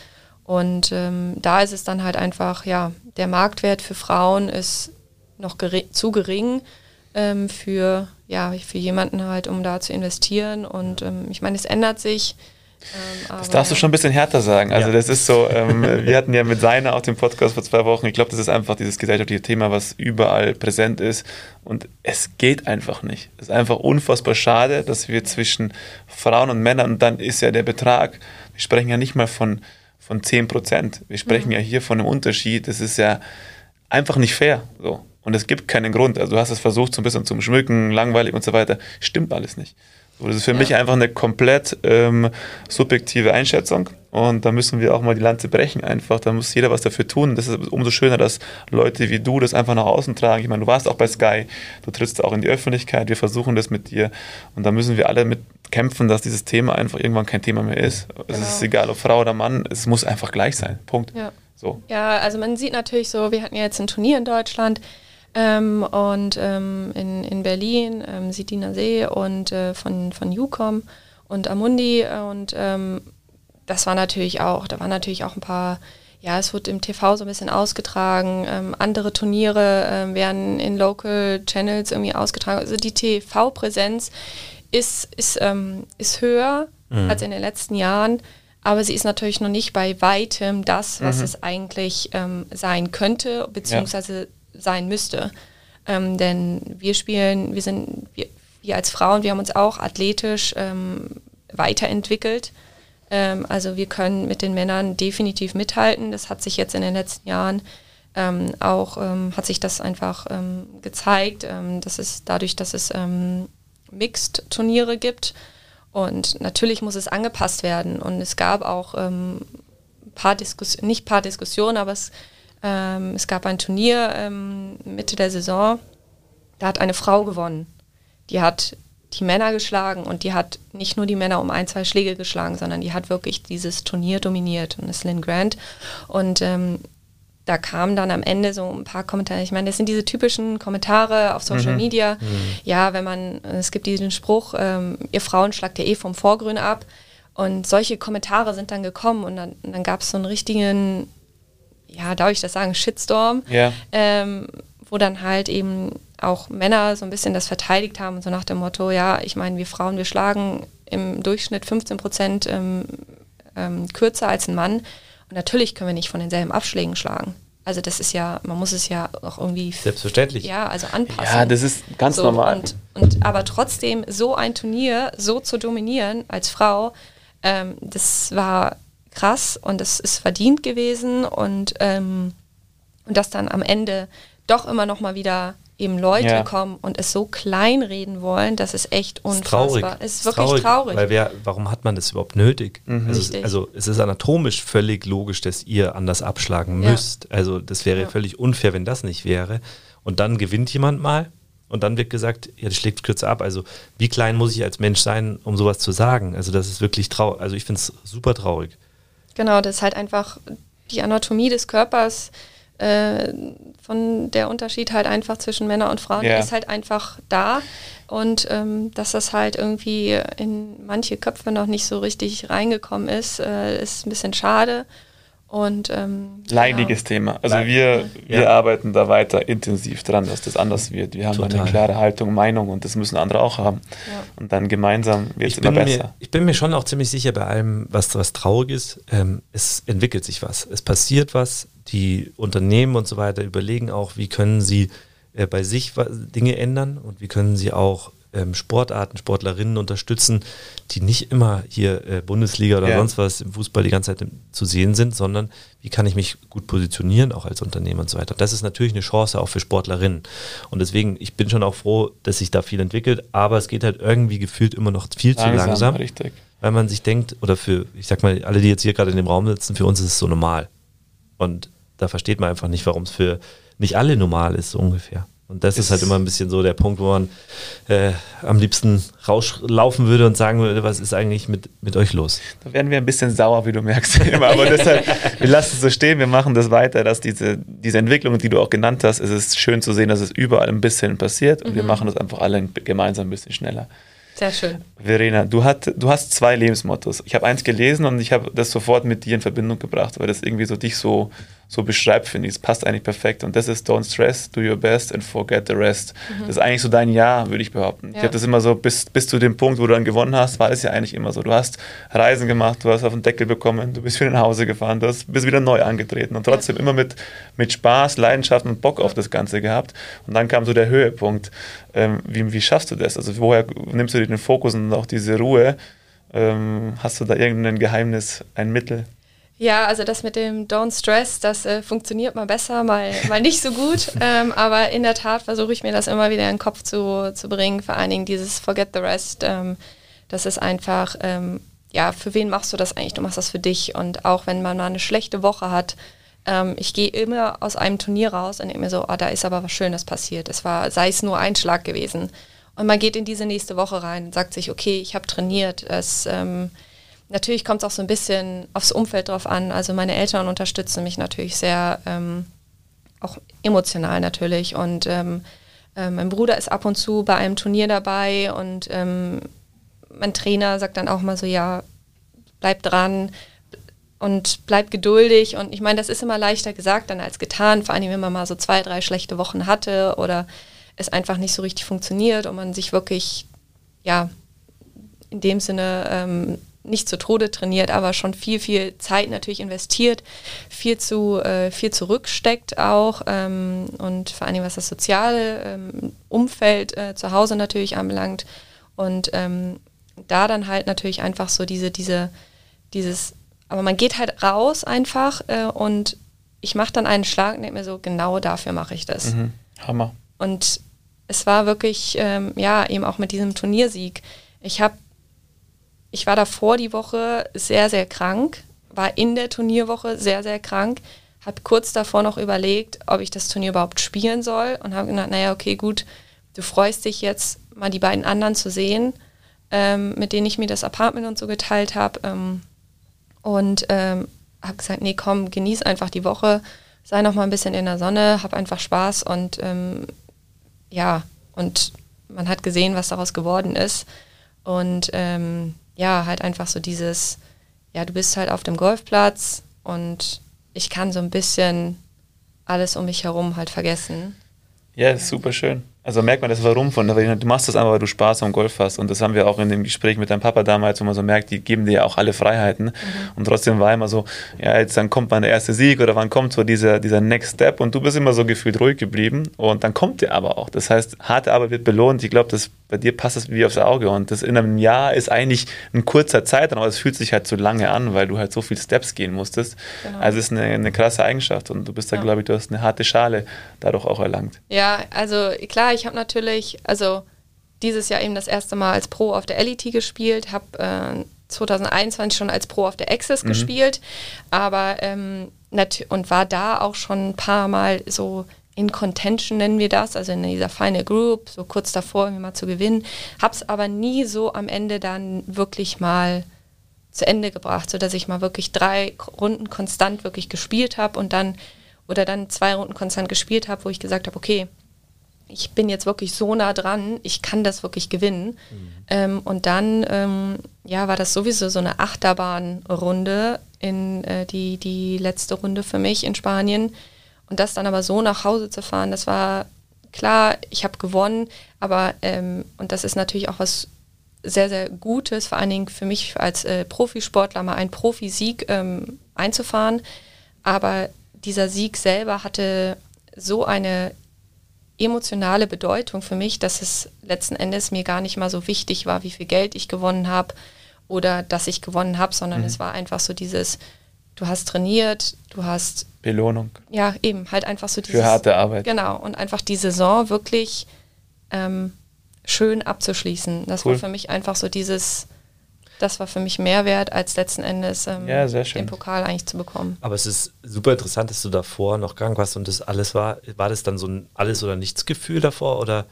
Und ähm, da ist es dann halt einfach, ja, der Marktwert für Frauen ist noch gering, zu gering ähm, für, ja, für jemanden halt, um da zu investieren. Und ähm, ich meine, es ändert sich. Ähm, das darfst du schon ein bisschen härter sagen. Also ja. das ist so, ähm, <laughs> wir hatten ja mit Seiner auch den Podcast vor zwei Wochen. Ich glaube, das ist einfach dieses gesellschaftliche Thema, was überall präsent ist. Und es geht einfach nicht. Es ist einfach unfassbar schade, dass wir zwischen Frauen und Männern, und dann ist ja der Betrag, wir sprechen ja nicht mal von, von 10 Prozent. Wir sprechen mhm. ja hier von einem Unterschied. Das ist ja einfach nicht fair. So. Und es gibt keinen Grund. Also du hast es versucht, so ein bisschen zum Schmücken, langweilig und so weiter. Stimmt alles nicht. Das ist für ja. mich einfach eine komplett ähm, subjektive Einschätzung. Und da müssen wir auch mal die Lanze brechen einfach. Da muss jeder was dafür tun. Das ist umso schöner, dass Leute wie du das einfach nach außen tragen. Ich meine, du warst auch bei Sky, du trittst auch in die Öffentlichkeit, wir versuchen das mit dir. Und da müssen wir alle mit kämpfen, dass dieses Thema einfach irgendwann kein Thema mehr ist. Genau. Es ist egal, ob Frau oder Mann, es muss einfach gleich sein. Punkt. Ja. So. Ja, also man sieht natürlich so, wir hatten ja jetzt ein Turnier in Deutschland ähm, und ähm, in, in Berlin, ähm, Sidina See und äh, von, von UCOM und Amundi und ähm, das war natürlich auch, da waren natürlich auch ein paar, ja, es wurde im TV so ein bisschen ausgetragen, ähm, andere Turniere ähm, werden in Local Channels irgendwie ausgetragen. Also die TV-Präsenz ist, ist, ist höher mhm. als in den letzten Jahren aber sie ist natürlich noch nicht bei weitem das, was mhm. es eigentlich sein könnte, beziehungsweise ja. Sein müsste. Ähm, denn wir spielen, wir sind, wir, wir, als Frauen, wir haben uns auch athletisch ähm, weiterentwickelt. Ähm, also wir können mit den Männern definitiv mithalten. Das hat sich jetzt in den letzten Jahren ähm, auch, ähm, hat sich das einfach gezeigt. das ist dadurch, dass es Mixed-Turniere gibt, und natürlich muss es angepasst werden. Und es gab auch ähm, paar Diskussionen, nicht paar Diskussionen, aber es, ähm, es gab ein Turnier ähm, Mitte der Saison, da hat eine Frau gewonnen. Die hat die Männer geschlagen und die hat nicht nur die Männer um ein, zwei Schläge geschlagen, sondern die hat wirklich dieses Turnier dominiert. Und das ist Lynn Grant. Und ähm, da kamen dann am Ende so ein paar Kommentare. Ich meine, das sind diese typischen Kommentare auf Social mhm. Media. Mhm. Ja, wenn man, es gibt diesen Spruch, ähm, ihr Frauen schlagt ja eh vom Vorgrün ab. Und solche Kommentare sind dann gekommen und dann, dann gab es so einen richtigen, ja, darf ich das sagen, Shitstorm, ja. ähm, wo dann halt eben auch Männer so ein bisschen das verteidigt haben, so nach dem Motto, ja, ich meine, wir Frauen, wir schlagen im Durchschnitt 15 Prozent ähm, ähm, kürzer als ein Mann. Und natürlich können wir nicht von denselben Abschlägen schlagen. Also das ist ja, man muss es ja auch irgendwie selbstverständlich. Ja, also anpassen. Ja, das ist ganz so, normal. Und, und, aber trotzdem so ein Turnier so zu dominieren als Frau, ähm, das war krass und das ist verdient gewesen und ähm, und das dann am Ende doch immer noch mal wieder eben Leute ja. kommen und es so kleinreden wollen, dass es echt unfassbar ist. Es ist wirklich traurig. traurig. Weil wer, warum hat man das überhaupt nötig? Mhm. Also, also, es ist anatomisch völlig logisch, dass ihr anders abschlagen ja. müsst. Also das wäre ja. völlig unfair, wenn das nicht wäre. Und dann gewinnt jemand mal und dann wird gesagt, ja, das schlägt kürzer ab. Also wie klein muss ich als Mensch sein, um sowas zu sagen? Also das ist wirklich traurig. Also ich finde es super traurig. Genau, das ist halt einfach die Anatomie des Körpers äh, von der Unterschied halt einfach zwischen Männern und Frauen yeah. ist halt einfach da. Und ähm, dass das halt irgendwie in manche Köpfe noch nicht so richtig reingekommen ist, äh, ist ein bisschen schade. Und, ähm, Leidiges genau. Thema. Also wir, wir ja. arbeiten da weiter intensiv dran, dass das anders wird. Wir haben Total. eine klare Haltung, Meinung und das müssen andere auch haben. Ja. Und dann gemeinsam wird es immer besser. Mir, ich bin mir schon auch ziemlich sicher bei allem, was, was traurig ist, ähm, es entwickelt sich was. Es passiert was. Die Unternehmen und so weiter überlegen auch, wie können sie äh, bei sich Dinge ändern und wie können sie auch ähm, Sportarten, Sportlerinnen unterstützen, die nicht immer hier äh, Bundesliga oder ja. sonst was im Fußball die ganze Zeit zu sehen sind, sondern wie kann ich mich gut positionieren, auch als Unternehmer und so weiter. Das ist natürlich eine Chance auch für Sportlerinnen. Und deswegen, ich bin schon auch froh, dass sich da viel entwickelt, aber es geht halt irgendwie gefühlt immer noch viel langsam, zu langsam. Richtig. Weil man sich denkt, oder für, ich sag mal, alle, die jetzt hier gerade in dem Raum sitzen, für uns ist es so normal. Und da versteht man einfach nicht, warum es für nicht alle normal ist, so ungefähr. Und das ist, ist halt immer ein bisschen so der Punkt, wo man äh, am liebsten rauslaufen würde und sagen würde, was ist eigentlich mit, mit euch los? Da werden wir ein bisschen sauer, wie du merkst. <laughs> Aber deshalb, wir lassen es so stehen, wir machen das weiter, dass diese, diese Entwicklung, die du auch genannt hast, es ist schön zu sehen, dass es überall ein bisschen passiert und mhm. wir machen das einfach alle gemeinsam ein bisschen schneller. Sehr schön. Verena, du, hat, du hast zwei Lebensmottos. Ich habe eins gelesen und ich habe das sofort mit dir in Verbindung gebracht, weil das irgendwie so dich so, so beschreibt, finde ich. Es passt eigentlich perfekt. Und das ist Don't stress, do your best and forget the rest. Mhm. Das ist eigentlich so dein Jahr, würde ich behaupten. Ja. Ich habe das immer so, bis, bis zu dem Punkt, wo du dann gewonnen hast, war das ja eigentlich immer so. Du hast Reisen gemacht, du hast auf den Deckel bekommen, du bist wieder nach Hause gefahren, du hast, bist wieder neu angetreten und trotzdem ja. immer mit, mit Spaß, Leidenschaft und Bock auf das Ganze gehabt. Und dann kam so der Höhepunkt. Ähm, wie, wie schaffst du das? Also woher nimmst du dir den Fokus und auch diese Ruhe? Ähm, hast du da irgendein Geheimnis, ein Mittel? Ja, also das mit dem Don't Stress, das äh, funktioniert mal besser, mal, mal nicht so gut. <laughs> Ähm, aber in der Tat versuche ich mir das immer wieder in den Kopf zu, zu bringen. Vor allen Dingen dieses Forget the Rest. Ähm, das ist einfach, ähm, ja, für wen machst du das eigentlich? Du machst das für dich. Und auch wenn man mal eine schlechte Woche hat, ähm, ich gehe immer aus einem Turnier raus und denke mir so, oh, da ist aber was Schönes passiert. Es war, sei es nur ein Schlag gewesen. Und man geht in diese nächste Woche rein und sagt sich, okay, ich habe trainiert. Es, ähm, natürlich kommt es auch so ein bisschen aufs Umfeld drauf an. Also meine Eltern unterstützen mich natürlich sehr, ähm, auch emotional natürlich. Und ähm, äh, mein Bruder ist ab und zu bei einem Turnier dabei und ähm, mein Trainer sagt dann auch mal so, ja, bleib dran und bleib geduldig. Und ich meine, das ist immer leichter gesagt dann als getan, vor allem wenn man mal so zwei, drei schlechte Wochen hatte oder es einfach nicht so richtig funktioniert und man sich wirklich, ja, in dem Sinne ähm, nicht zu Tode trainiert, aber schon viel, viel Zeit natürlich investiert, viel zu äh, viel zurücksteckt auch ähm, und vor allem was das soziale ähm, Umfeld äh, zu Hause natürlich anbelangt und ähm, da dann halt natürlich einfach so diese, diese, dieses, aber man geht halt raus einfach äh, und ich mache dann einen Schlag und denke mir so, genau dafür mache ich das. Mhm. Hammer. Und es war wirklich, ähm, ja, eben auch mit diesem Turniersieg. Ich habe ich war davor die Woche sehr, sehr krank, war in der Turnierwoche sehr, sehr krank, habe kurz davor noch überlegt, ob ich das Turnier überhaupt spielen soll und habe gedacht, naja, okay, gut, du freust dich jetzt mal die beiden anderen zu sehen, ähm, mit denen ich mir das Apartment und so geteilt habe. Ähm, und ähm, habe gesagt, nee, komm, genieß einfach die Woche, sei noch mal ein bisschen in der Sonne, hab einfach Spaß und ähm, ja, und man hat gesehen, was daraus geworden ist. Und ähm, ja, halt einfach so dieses, ja, du bist halt auf dem Golfplatz und ich kann so ein bisschen alles um mich herum halt vergessen. Ja, ist super schön. Also merkt man das Warum von, du machst das einfach, weil du Spaß am Golf hast. Und das haben wir auch in dem Gespräch mit deinem Papa damals, wo man so merkt, die geben dir ja auch alle Freiheiten. Mhm. Und trotzdem war immer so, ja, jetzt dann kommt mal der erste Sieg oder wann kommt so dieser, dieser Next Step und du bist immer so gefühlt ruhig geblieben. Und dann kommt der aber auch. Das heißt, harte Arbeit wird belohnt. Ich glaube, bei dir passt das wie aufs Auge. Und das in einem Jahr ist eigentlich ein kurzer Zeitraum, aber es fühlt sich halt zu lange an, weil du halt so viele Steps gehen musstest. Genau. Also es ist eine, eine krasse Eigenschaft. Und du bist da, ja. glaube ich, du hast eine harte Schale dadurch auch erlangt. Ja, also klar, ich habe natürlich also dieses Jahr eben das erste Mal als Pro auf der LET gespielt, habe äh, 2021 schon als Pro auf der Access mhm. gespielt, aber ähm, und war da auch schon ein paar Mal so in Contention nennen wir das, also in dieser Final Group, so kurz davor, irgendwie mal zu gewinnen, habe es aber nie so am Ende dann wirklich mal zu Ende gebracht, sodass ich mal wirklich drei Runden konstant wirklich gespielt habe und dann oder dann zwei Runden konstant gespielt habe, wo ich gesagt habe, okay, ich bin jetzt wirklich so nah dran, ich kann das wirklich gewinnen. Mhm. Ähm, und dann ähm, ja, war das sowieso so eine Achterbahnrunde in äh, die, die letzte Runde für mich in Spanien. Und das dann aber so nach Hause zu fahren, das war klar, ich habe gewonnen, aber ähm, und das ist natürlich auch was sehr, sehr Gutes, vor allen Dingen für mich als äh, Profisportler mal einen Profisieg ähm, einzufahren. Aber dieser Sieg selber hatte so eine emotionale Bedeutung für mich, dass es letzten Endes mir gar nicht mal so wichtig war, wie viel Geld ich gewonnen habe oder dass ich gewonnen habe, sondern mhm. es war einfach so dieses, du hast trainiert, du hast Belohnung. Ja, eben, halt einfach so dieses. Für harte Arbeit. Genau, und einfach die Saison wirklich ähm, schön abzuschließen. Das cool. war für mich einfach so dieses, das war für mich mehr wert, als letzten Endes ähm, ja, den Pokal eigentlich zu bekommen. Aber es ist super interessant, dass du davor noch krank warst und das alles war. War das dann so ein Alles- oder Nichts-Gefühl davor oder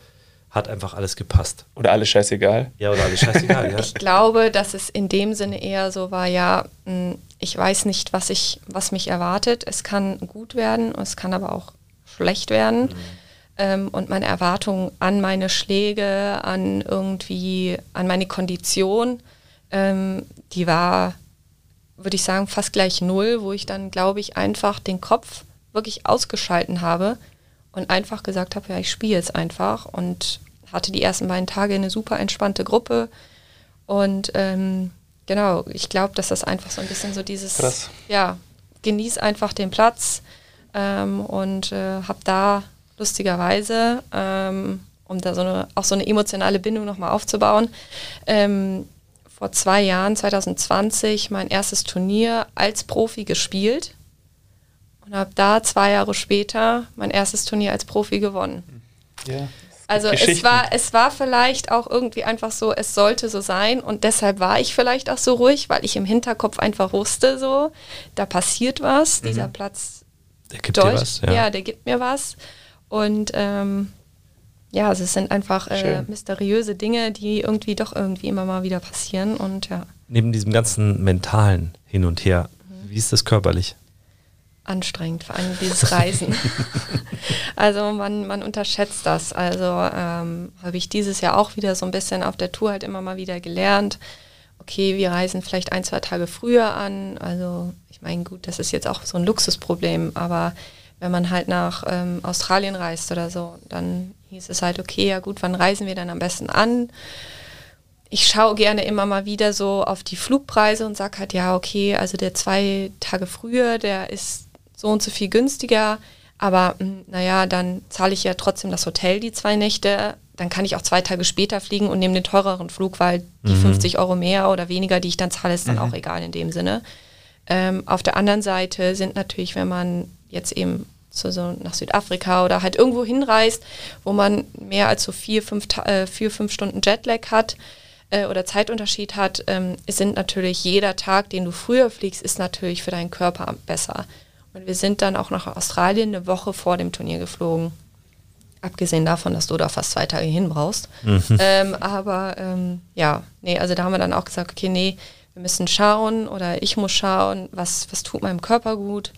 hat einfach alles gepasst? Oder alles scheißegal? Ja, oder alles scheißegal, ja. <laughs> Ich glaube, dass es in dem Sinne eher so war, ja, hm, ich weiß nicht, was, ich, was mich erwartet. Es kann gut werden, es kann aber auch schlecht werden. Mhm. Ähm, und meine Erwartungen an meine Schläge, an irgendwie, an meine Kondition, ähm, die war, würde ich sagen, fast gleich null, wo ich dann, glaube ich, einfach den Kopf wirklich ausgeschalten habe und einfach gesagt habe, ja, ich spiele jetzt einfach und hatte die ersten beiden Tage eine super entspannte Gruppe und ähm, genau, ich glaube, dass das einfach so ein bisschen so dieses, Krass. ja, genieß einfach den Platz ähm, und äh, habe da lustigerweise, ähm, um da so eine, auch so eine emotionale Bindung nochmal aufzubauen, ähm, vor zwei Jahren, 2020, mein erstes Turnier als Profi gespielt und habe da zwei Jahre später mein erstes Turnier als Profi gewonnen. Ja. Also es war, es war vielleicht auch irgendwie einfach so, es sollte so sein und deshalb war ich vielleicht auch so ruhig, weil ich im Hinterkopf einfach wusste, so, da passiert was, dieser Platz Der gibt dir Deutsch, was. ja. Ja. der gibt mir was. Und ähm, ja, also es sind einfach äh, mysteriöse Dinge, die irgendwie doch irgendwie immer mal wieder passieren und ja, Neben diesem ganzen mentalen Hin und Her, wie ist das körperlich? anstrengend, vor allem dieses Reisen. <laughs> also man, man unterschätzt das. Also ähm, habe ich dieses Jahr auch wieder so ein bisschen auf der Tour halt immer mal wieder gelernt. Okay, wir reisen vielleicht ein, zwei Tage früher an. Also ich meine, gut, das ist jetzt auch so ein Luxusproblem, aber wenn man halt nach ähm, Australien reist oder so, dann hieß es halt, okay, ja gut, wann reisen wir dann am besten an? ich schaue gerne immer mal wieder so auf die Flugpreise und sage halt, ja, okay, also der zwei Tage früher, der ist so und so viel günstiger, aber mh, naja, dann zahle ich ja trotzdem das Hotel die zwei Nächte, dann kann ich auch zwei Tage später fliegen und nehme den teureren Flug, weil die 50 Euro mehr oder weniger, die ich dann zahle, ist dann auch egal in dem Sinne. Ähm, auf der anderen Seite sind natürlich, wenn man jetzt eben zu so nach Südafrika oder halt irgendwo hinreist, wo man mehr als so vier, fünf, äh, vier, fünf Stunden Jetlag hat äh, oder Zeitunterschied hat, ähm, sind natürlich jeder Tag, den du früher fliegst, ist natürlich für deinen Körper besser. Und wir sind dann auch nach Australien eine Woche vor dem Turnier geflogen. Abgesehen davon, dass du da fast zwei Tage hin brauchst. <laughs> Ähm, aber ähm, ja, nee, also da haben wir dann auch gesagt, okay, nee, wir müssen schauen oder ich muss schauen, was, was tut meinem Körper gut,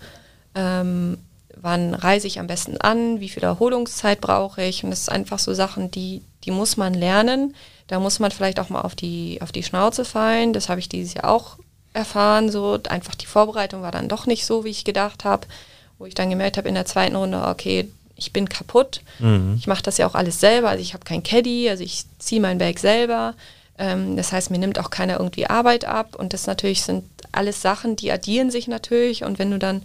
ähm, wann reise ich am besten an, wie viel Erholungszeit brauche ich. Und das ist einfach so Sachen, die, die muss man lernen. Da muss man vielleicht auch mal auf die, auf die Schnauze fallen. Das habe ich dieses Jahr auch erfahren. So einfach die Vorbereitung war dann doch nicht so, wie ich gedacht habe. Wo ich dann gemerkt habe in der zweiten Runde, okay, ich bin kaputt. Ich mache das ja auch alles selber. Also ich habe kein Caddy, also ich ziehe mein Bag selber. Ähm, das heißt, mir nimmt auch keiner irgendwie Arbeit ab. Und das natürlich sind alles Sachen, die addieren sich natürlich. Und wenn du dann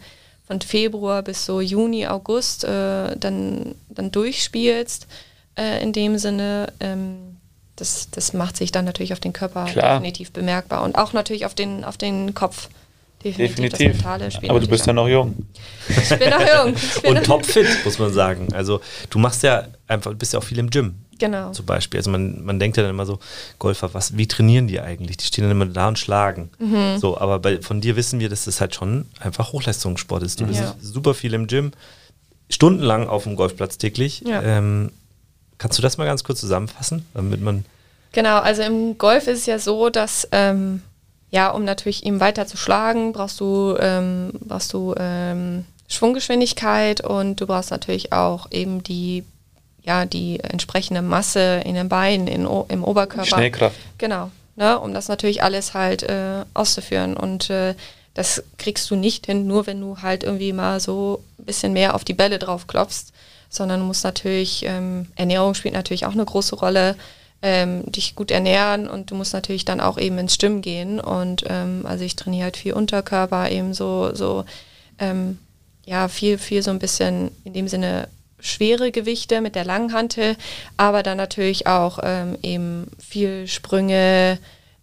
von Februar bis so Juni, August äh, dann, dann durchspielst, äh, in dem Sinne, ähm, das, das macht sich dann natürlich auf den Körper Klar. definitiv bemerkbar. Und auch natürlich auf den, auf den Kopf. Definitiv. Das Definitiv. Aber du bist ja noch jung. Ich bin noch jung. <laughs> Bin Und topfit, muss man sagen. Also du machst ja einfach, du bist ja auch viel im Gym. Genau. Zum Beispiel. Also man, man denkt ja dann immer so, Golfer, was, wie trainieren die eigentlich? Die stehen dann immer da und schlagen. Mhm. So, aber bei, von dir wissen wir, dass das halt schon einfach Hochleistungssport ist. Du bist Ja. super viel im Gym, stundenlang auf dem Golfplatz täglich. Ja. Ähm, kannst du das mal ganz kurz zusammenfassen, damit man Genau, also im Golf ist es ja so, dass ähm, ja, um natürlich ihm weiter zu schlagen, brauchst du, ähm, brauchst du ähm, Schwunggeschwindigkeit und du brauchst natürlich auch eben die, ja, die entsprechende Masse in den Beinen, in, im Oberkörper. Schnellkraft. Genau, ne, um das natürlich alles halt äh, auszuführen. Und äh, das kriegst du nicht hin, nur wenn du halt irgendwie mal so ein bisschen mehr auf die Bälle drauf klopfst, sondern du musst natürlich, ähm, Ernährung spielt natürlich auch eine große Rolle, ähm, dich gut ernähren und du musst natürlich dann auch eben ins Stimmen gehen. Und ähm, also ich trainiere halt viel Unterkörper, eben so, so ähm, ja, viel, viel so ein bisschen in dem Sinne schwere Gewichte mit der langen Hantel, aber dann natürlich auch ähm, eben viel Sprünge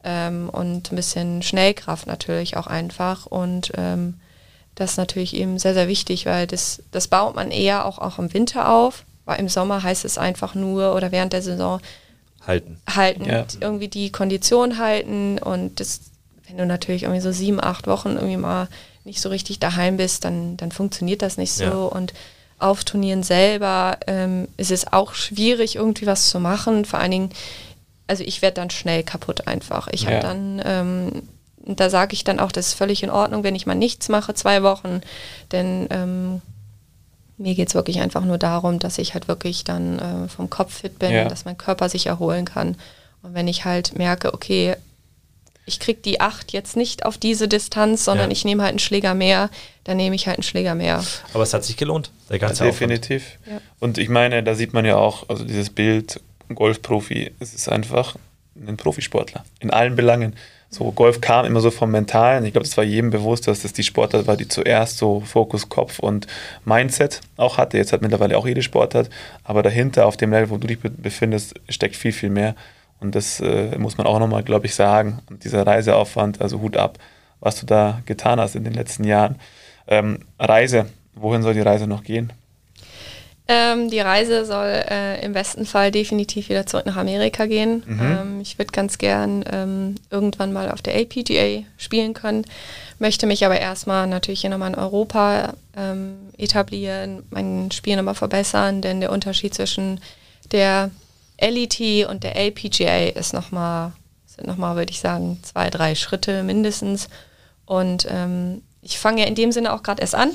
ähm, und ein bisschen Schnellkraft natürlich auch einfach. Und ähm, das ist natürlich eben sehr, sehr wichtig, weil das, das baut man eher auch, auch im Winter auf, weil im Sommer heißt es einfach nur oder während der Saison halten? halten, Ja. irgendwie die Kondition halten und das, wenn du natürlich irgendwie so sieben, acht Wochen irgendwie mal nicht so richtig daheim bist, dann, dann funktioniert das nicht so Ja. und auf Turnieren selber ähm, ist es auch schwierig, irgendwie was zu machen. Vor allen Dingen, also ich werde dann schnell kaputt einfach. Ich Ja. habe dann, ähm, da sage ich dann auch, das ist völlig in Ordnung, wenn ich mal nichts mache, zwei Wochen, denn ähm, mir geht es wirklich einfach nur darum, dass ich halt wirklich dann äh, vom Kopf fit bin, Ja. dass mein Körper sich erholen kann. Und wenn ich halt merke, okay, ich kriege die acht jetzt nicht auf diese Distanz, sondern Ja. ich nehme halt einen Schläger mehr, dann nehme ich halt einen Schläger mehr. Aber es hat sich gelohnt, der ganze Definitiv. Ja. Und ich meine, da sieht man ja auch, also dieses Bild Golfprofi, es ist einfach ein Profisportler in allen Belangen. So Golf kam immer so vom Mentalen. Ich glaube, es war jedem bewusst, dass das die Sportart war, die zuerst so Fokus, Kopf und Mindset auch hatte. Jetzt hat mittlerweile auch jede Sportart, aber dahinter auf dem Level, wo du dich be- befindest, steckt viel viel mehr. Und das äh, muss man auch nochmal, glaube ich, sagen. Und dieser Reiseaufwand, also Hut ab, was du da getan hast in den letzten Jahren. Ähm, Reise, wohin soll die Reise noch gehen? Ähm, die Reise soll äh, im besten Fall definitiv wieder zurück nach Amerika gehen. Mhm. Ähm, ich würde ganz gern ähm, irgendwann mal auf der APGA spielen können, möchte mich aber erstmal natürlich hier nochmal in Europa ähm, etablieren, mein Spiel nochmal verbessern, denn der Unterschied zwischen der LET und der LPGA ist nochmal, sind nochmal, würde ich sagen, zwei, drei Schritte mindestens. Und ähm, ich fange ja in dem Sinne auch gerade erst an.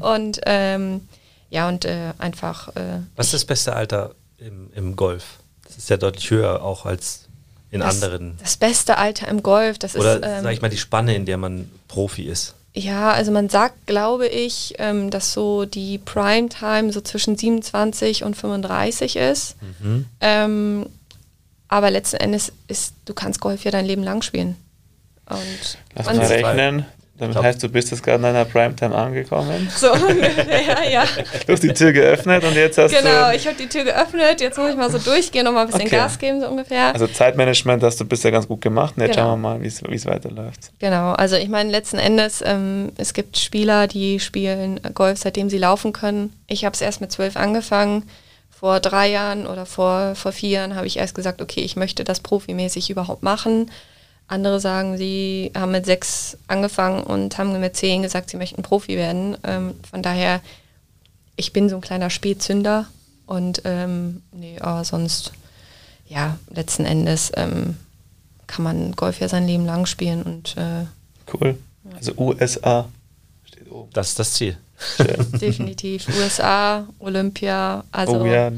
Und ähm, ja, und äh, einfach. Äh, Was ist das beste Alter im, im Golf? Das ist ja deutlich höher auch als in das, anderen. Das beste Alter im Golf, das Oder ist. Ähm, sag ich mal die Spanne, in der man Profi ist. Ja, also man sagt, glaube ich, ähm, dass so die Primetime so zwischen 27 und 35 ist. Mhm. Ähm, aber letzten Endes ist, du kannst Golf ja dein Leben lang spielen. Und Lass mal rechnen. Damit Glaub- heißt, du bist jetzt gerade in deiner Primetime angekommen. so <laughs> ungefähr, ja. Du hast die Tür geöffnet und jetzt hast Genau, du. ich habe die Tür geöffnet, jetzt muss ich mal so durchgehen und mal ein bisschen Okay. Gas geben, so ungefähr. Also Zeitmanagement hast du bisher ganz gut gemacht. Und jetzt Genau. schauen wir mal, wie es wie es weiterläuft. Genau, also ich meine letzten Endes, ähm, es gibt Spieler, die spielen Golf, seitdem sie laufen können. Ich habe es erst mit zwölf angefangen. Vor drei Jahren oder vor, vor vier Jahren habe ich erst gesagt, okay, ich möchte das profimäßig überhaupt machen. Andere sagen, sie haben mit sechs angefangen und haben mit zehn gesagt, sie möchten Profi werden. Ähm, von daher, ich bin so ein kleiner Spätzünder und ähm, nee, aber sonst, ja, letzten Endes ähm, kann man Golf ja sein Leben lang spielen und äh, Cool. Also USA steht oben. Das ist das Ziel. Schön. <laughs> definitiv USA, Olympia, also oh ja,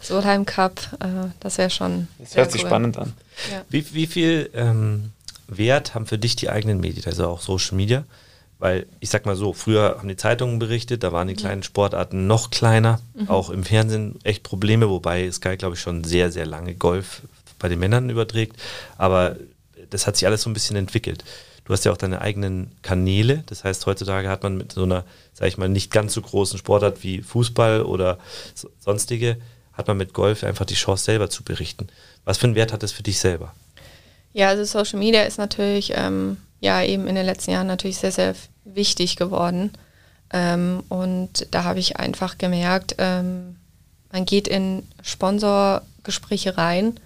Solheim Cup, äh, das wäre schon. das sehr hört sich cool. spannend an. Ja. Wie, wie viel ähm, Wert haben für dich die eigenen Medien, also auch Social Media? Weil ich sag mal so, früher haben die Zeitungen berichtet, da waren die kleinen Sportarten noch kleiner, auch im Fernsehen echt Probleme, wobei Sky, glaube ich, schon sehr, sehr lange Golf bei den Männern überträgt. Aber das hat sich alles so ein bisschen entwickelt. Du hast ja auch deine eigenen Kanäle, das heißt, heutzutage hat man mit so einer, sag ich mal, nicht ganz so großen Sportart wie Fußball oder so- sonstige, hat man mit Golf einfach die Chance selber zu berichten. Was für einen Wert hat das für dich selber? Ja, also Social Media ist natürlich ähm, ja eben in den letzten Jahren natürlich sehr, sehr wichtig geworden. Ähm, und da habe ich einfach gemerkt, ähm, man geht in Sponsorgespräche rein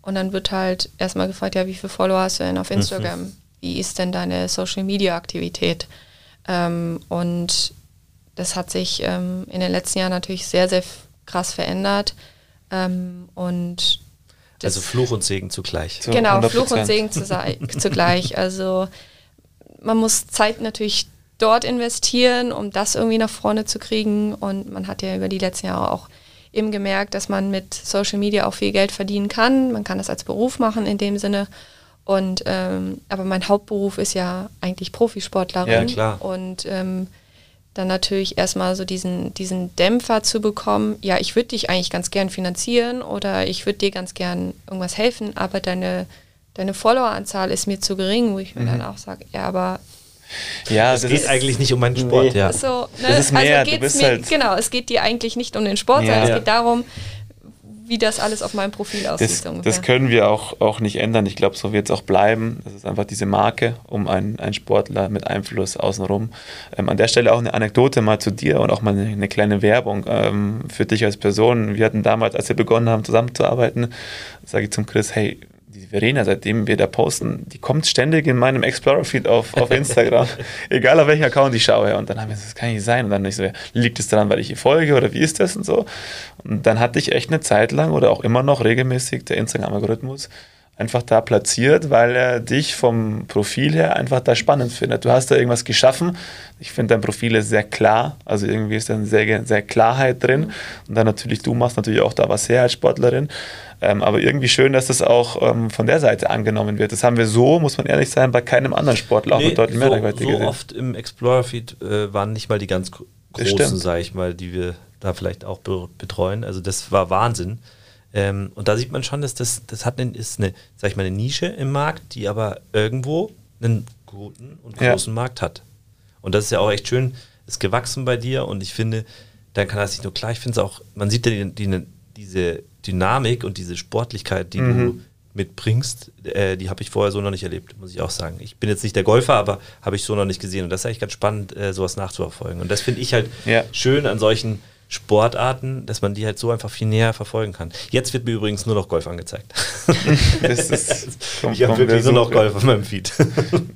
und dann wird halt erstmal gefragt, ja, wie viele Follower hast du denn auf Instagram? Wie ist denn deine Social Media Aktivität? Ähm, und das hat sich ähm, in den letzten Jahren natürlich sehr, sehr krass verändert. Ähm, und Also Fluch und Segen zugleich. Zu genau, 100%. Fluch und Segen <laughs> zugleich. Also man muss Zeit natürlich dort investieren, um das irgendwie nach vorne zu kriegen. Und man hat ja über die letzten Jahre auch eben gemerkt, dass man mit Social Media auch viel Geld verdienen kann. Man kann das als Beruf machen in dem Sinne. Und ähm, aber mein Hauptberuf ist ja eigentlich Profisportlerin. Ja, klar. Und ähm, dann natürlich erstmal so diesen, diesen Dämpfer zu bekommen, ja, ich würde dich eigentlich ganz gern finanzieren oder ich würde dir ganz gern irgendwas helfen, aber deine, deine Followeranzahl ist mir zu gering, wo ich mir dann auch sage, ja, aber Ja, Es geht eigentlich nicht um meinen Sport, Nee. ja. so, ne? Das ist mehr, du geht's bist mir, halt- genau, es geht dir eigentlich nicht um den Sport, Ja. sondern es geht darum, wie das alles auf meinem Profil aussieht. Das, so das können wir auch, auch nicht ändern. Ich glaube, so wird es auch bleiben. Das ist einfach diese Marke um einen, einen Sportler mit Einfluss außenrum. Ähm, an der Stelle auch eine Anekdote mal zu dir und auch mal eine, eine kleine Werbung ähm, für dich als Person. Wir hatten damals, als wir begonnen haben zusammenzuarbeiten, sage ich zum Chris, hey, die Verena, seitdem wir da posten, die kommt ständig in meinem Explorer-Feed auf, auf Instagram. <laughs> Egal auf welchen Account ich schaue. Und dann haben wir gesagt, das kann nicht sein. Und dann ich so, liegt es daran, weil ich ihr folge oder wie ist das und so. Und dann hatte ich echt eine Zeit lang oder auch immer noch regelmäßig der Instagram-Algorithmus einfach da platziert, weil er dich vom Profil her einfach da spannend findet. Du hast da irgendwas geschaffen. Ich finde, dein Profil ist sehr klar. Also irgendwie ist da eine sehr, sehr Klarheit drin. Und dann natürlich, du machst natürlich auch da was her als Sportlerin. Ähm, aber irgendwie schön, dass das auch ähm, von der Seite angenommen wird. Das haben wir so, muss man ehrlich sein, bei keinem anderen Sportler auch Nee, mit deutlich so, mehr Reichweite so gesehen. oft im Explorer-Feed äh, waren nicht mal die ganz großen, sage ich mal, die wir da vielleicht auch be betreuen. Also das war Wahnsinn. Ähm, und da sieht man schon, dass das, das hat eine, ist eine, sag ich mal, eine Nische im Markt, die aber irgendwo einen guten und Ja. großen Markt hat. Und das ist ja auch echt schön, ist gewachsen bei dir und ich finde, dann kann das nicht nur klar, ich finde es auch, man sieht ja die, die, diese Dynamik und diese Sportlichkeit, die Mhm. du mitbringst, äh, die habe ich vorher so noch nicht erlebt, muss ich auch sagen. Ich bin jetzt nicht der Golfer, aber habe ich so noch nicht gesehen. Und das ist eigentlich ganz spannend, äh, sowas nachzuverfolgen. Und das finde ich halt Ja. schön an solchen Sportarten, dass man die halt so einfach viel näher verfolgen kann. Jetzt wird mir übrigens nur noch Golf angezeigt. <laughs> Das ist <laughs> ich habe wirklich nur noch. Golf auf meinem Feed. <laughs>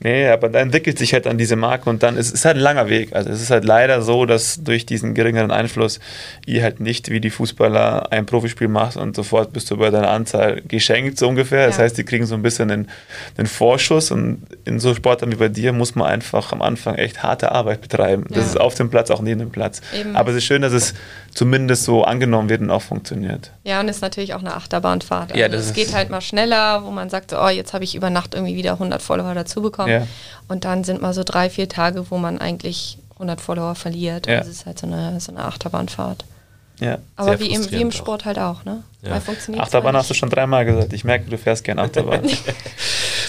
Nee, aber da entwickelt sich halt dann diese Marke und dann ist es halt ein langer Weg. Also es ist halt leider so, dass durch diesen geringeren Einfluss ihr halt nicht wie die Fußballer ein Profispiel macht und sofort bist du bei deiner Anzahl geschenkt, so ungefähr. Das Ja. heißt, die kriegen so ein bisschen den, den Vorschuss und in so Sportarten wie bei dir muss man einfach am Anfang echt harte Arbeit betreiben. Das Ja. ist auf dem Platz, auch neben dem Platz. Eben. Aber es ist schön, dass es zumindest so angenommen wird und auch funktioniert. Ja, und ist natürlich auch eine Achterbahnfahrt. Ja, Also das es geht halt mal schneller, wo man sagt, so, oh, jetzt habe ich über Nacht irgendwie wieder 100 Follower dazu bekommen. Ja. Und dann sind mal so drei, vier Tage, wo man eigentlich 100 Follower verliert. Ja. Und es ist halt so eine, so eine Achterbahnfahrt. Ja. Aber wie im, wie im frustrierend auch. Sport halt auch, ne? Ja. Mal funktioniert Achterbahn hast du schon dreimal gesagt. Ich merke, du fährst gern <laughs> Achterbahn. <laughs>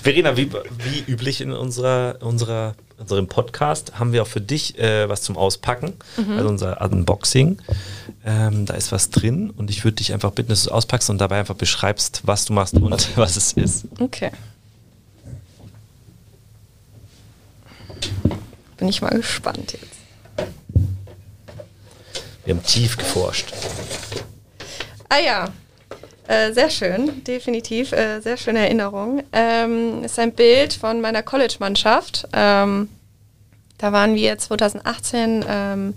Verena, wie, wie üblich in unserer, unserer, unserem Podcast haben wir auch für dich äh, was zum Auspacken, also unser Unboxing. Ähm, da ist was drin und ich würde dich einfach bitten, dass du es auspackst und dabei einfach beschreibst, was du machst und <laughs> was es ist. Okay. Bin ich mal gespannt jetzt. Wir haben tief geforscht. Ah ja, äh, sehr schön, definitiv, äh, sehr schöne Erinnerung. Ähm, ist ein Bild von meiner College-Mannschaft. Ähm, da waren wir 2018 ähm,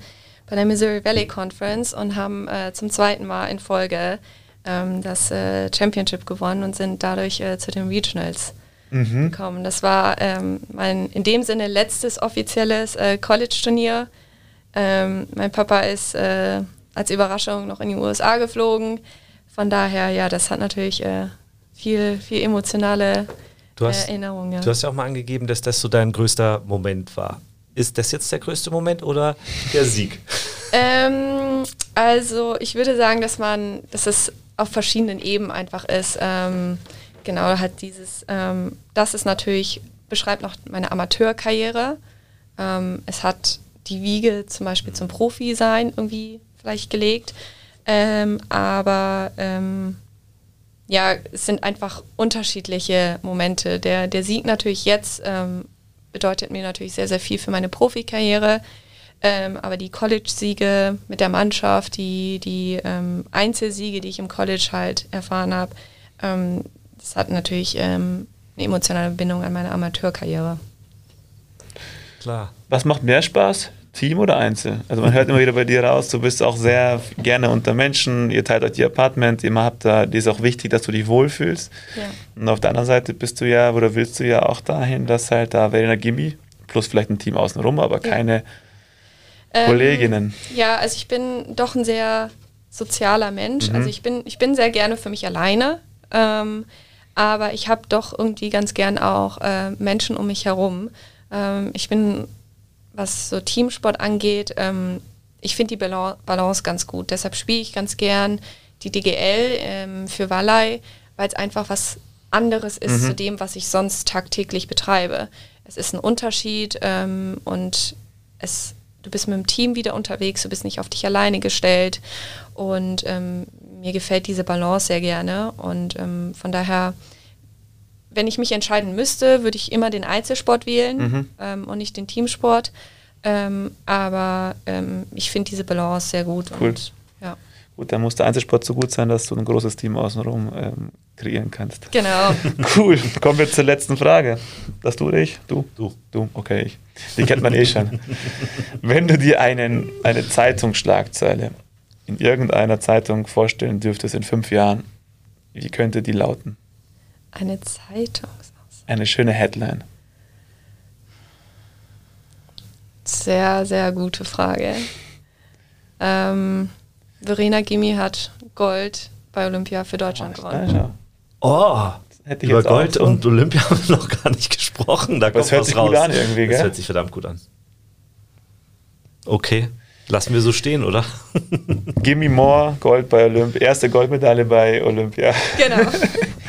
bei der Missouri Valley Conference und haben äh, zum zweiten Mal in Folge ähm, das äh, Championship gewonnen und sind dadurch äh, zu den Regionals Mhm. gekommen. Das war ähm, mein in dem Sinne letztes offizielles College-Turnier. Ähm, mein Papa ist als Überraschung noch in die USA geflogen. Von daher, ja, das hat natürlich äh, viel, viel emotionale Du hast, äh, Erinnerungen. Ja. du hast ja auch mal angegeben, dass das so dein größter Moment war. Ist das jetzt der größte Moment oder der Sieg? <laughs> Ähm, also ich würde sagen, dass man, dass es auf verschiedenen Ebenen einfach ist. Ähm, genau, hat dieses, ähm, das ist natürlich, beschreibt noch meine Amateurkarriere. Ähm, es hat die Wiege zum Beispiel zum Profi-Sein irgendwie vielleicht gelegt. Ähm, aber ähm, ja, es sind einfach unterschiedliche Momente. Der, der Sieg natürlich jetzt ähm, bedeutet mir natürlich sehr, sehr viel für meine Profikarriere. Ähm, aber die College-Siege mit der Mannschaft, die, die ähm, Einzelsiege, die ich im College halt erfahren habe, ähm, das hat natürlich ähm, eine emotionale Bindung an meine Amateurkarriere. Klar. Was macht mehr Spaß? Team oder Einzel? Also man hört immer wieder bei dir raus, du bist auch sehr gerne unter Menschen, ihr teilt euch die Apartment, ihr habt da, dir ist auch wichtig, dass du dich wohlfühlst. Ja. Und auf der anderen Seite bist du ja, oder willst du ja auch dahin, dass halt da Verena Gimmi, plus vielleicht ein Team außenrum, aber Ja. keine Ähm, Kolleginnen. Ja, also ich bin doch ein sehr sozialer Mensch. Mhm. Also ich bin, ich bin sehr gerne für mich alleine. Ähm, aber ich habe doch irgendwie ganz gern auch äh, Menschen um mich herum. Ähm, ich bin, was so Teamsport angeht, ähm, ich finde die Bala- Balance ganz gut. Deshalb spiele ich ganz gern die DGL ähm, für Wallei, weil es einfach was anderes ist Mhm. zu dem, was ich sonst tagtäglich betreibe. Es ist ein Unterschied ähm, und es, du bist mit dem Team wieder unterwegs, du bist nicht auf dich alleine gestellt und ähm, mir gefällt diese Balance sehr gerne und ähm, von daher, wenn ich mich entscheiden müsste, würde ich immer den Einzelsport wählen Mhm. ähm, und nicht den Teamsport. Ähm, aber ähm, ich finde diese Balance sehr gut. Cool. Und, ja, Gut, dann muss der Einzelsport so gut sein, dass du ein großes Team außenrum ähm, kreieren kannst. genau. <laughs> Cool, kommen wir zur letzten Frage. Das du oder ich? Du? Du. Du, okay, ich. Die kennt man eh schon. <laughs> Wenn du dir einen, eine Zeitungsschlagzeile in irgendeiner Zeitung vorstellen dürftest in fünf Jahren, wie könnte die lauten? Eine Zeitung. Eine schöne Headline. Sehr, sehr gute Frage. Ähm, Verena Gimmi hat Gold bei Olympia für Deutschland gewonnen. Oh, Hätte ich über Gold und Olympia <laughs> haben wir noch gar nicht gesprochen. Da kommt hört was sich raus. gut an irgendwie, Das gell? hört sich verdammt gut an. Okay, lassen wir so stehen, oder? Gimme more, Gold bei Olympia, erste Goldmedaille bei Olympia. Genau. <laughs>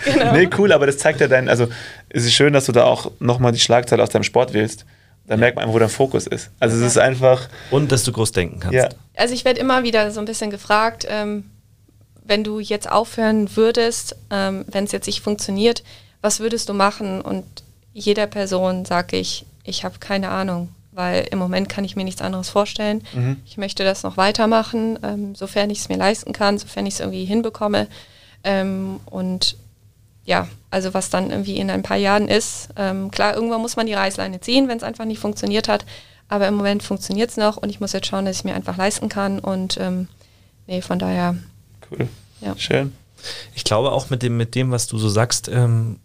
genau. Nee, cool, aber das zeigt ja dein, also es ist schön, dass du da auch nochmal die Schlagzeile aus deinem Sport wählst. Da merkt man einfach, wo dein Fokus ist. Also es ist einfach, Und dass du groß denken kannst. ja, Also ich werde immer wieder so ein bisschen gefragt, ähm, wenn du jetzt aufhören würdest, ähm, wenn es jetzt nicht funktioniert, was würdest du machen? Und jeder Person sage ich, ich habe keine Ahnung, weil im Moment kann ich mir nichts anderes vorstellen. Mhm. Ich möchte das noch weitermachen, ähm, sofern ich es mir leisten kann, sofern ich es irgendwie hinbekomme. Ähm, und ja, also was dann irgendwie in ein paar Jahren ist. Ähm, klar, irgendwann muss man die Reißleine ziehen, wenn es einfach nicht funktioniert hat. Aber im Moment funktioniert es noch und ich muss jetzt schauen, dass ich mir einfach leisten kann. Und ähm, nee, von daher, cool. ja. Schön. Ich glaube auch mit dem, mit dem, was du so sagst, ähm,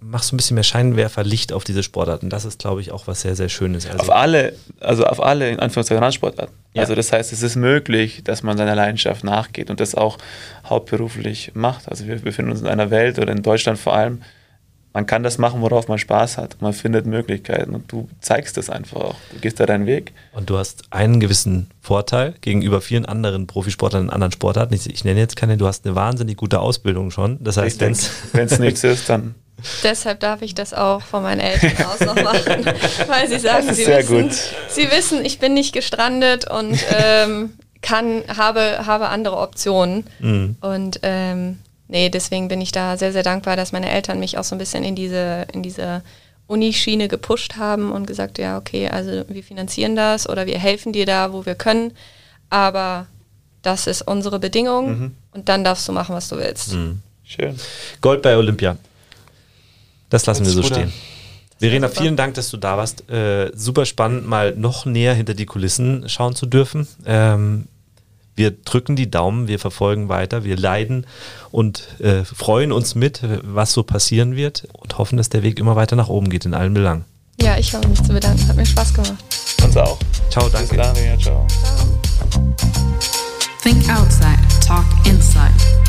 machst du ein bisschen mehr Scheinwerferlicht auf diese Sportarten. Das ist, glaube ich, auch was sehr, sehr Schönes. Also, Auf alle, also auf alle in Anführungszeichen Randsportarten. Ja. Also das heißt, es ist möglich, dass man seiner Leidenschaft nachgeht und das auch hauptberuflich macht. Also wir befinden uns in einer Welt oder in Deutschland vor allem, man kann das machen, worauf man Spaß hat. Man findet Möglichkeiten und du zeigst das einfach auch. Du gehst da deinen Weg. und du hast einen gewissen Vorteil gegenüber vielen anderen Profisportlern in anderen Sportarten. Ich, ich nenne jetzt keine, du hast eine wahnsinnig gute Ausbildung schon. Das heißt, wenn es Wenn es nichts <laughs> ist, dann Deshalb darf ich das auch von meinen Eltern <laughs> aus noch machen, weil sie sagen, sie wissen, gut. sie wissen, ich bin nicht gestrandet und <laughs> ähm, kann, habe, habe andere Optionen. Mhm. Und ähm, nee, deswegen bin ich da sehr, sehr dankbar, dass meine Eltern mich auch so ein bisschen in diese, in diese Unischiene gepusht haben und gesagt, ja, okay, also wir finanzieren das oder wir helfen dir da, wo wir können, aber das ist unsere Bedingung Mhm. und dann darfst du machen, was du willst. schön. Gold bei Olympia. Das lassen wir so stehen. Verena, super. vielen Dank, dass du da warst. Äh, super spannend, mal noch näher hinter die Kulissen schauen zu dürfen. Ähm, wir drücken die Daumen, wir verfolgen weiter, wir leiden und äh, freuen uns mit, was so passieren wird und hoffen, dass der Weg immer weiter nach oben geht in allen Belangen. Ja, ich habe mich zu bedanken, hat mir Spaß gemacht. Uns auch. Ciao, Bis danke. dann, ja, ciao. Think outside, talk inside.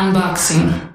Unboxing.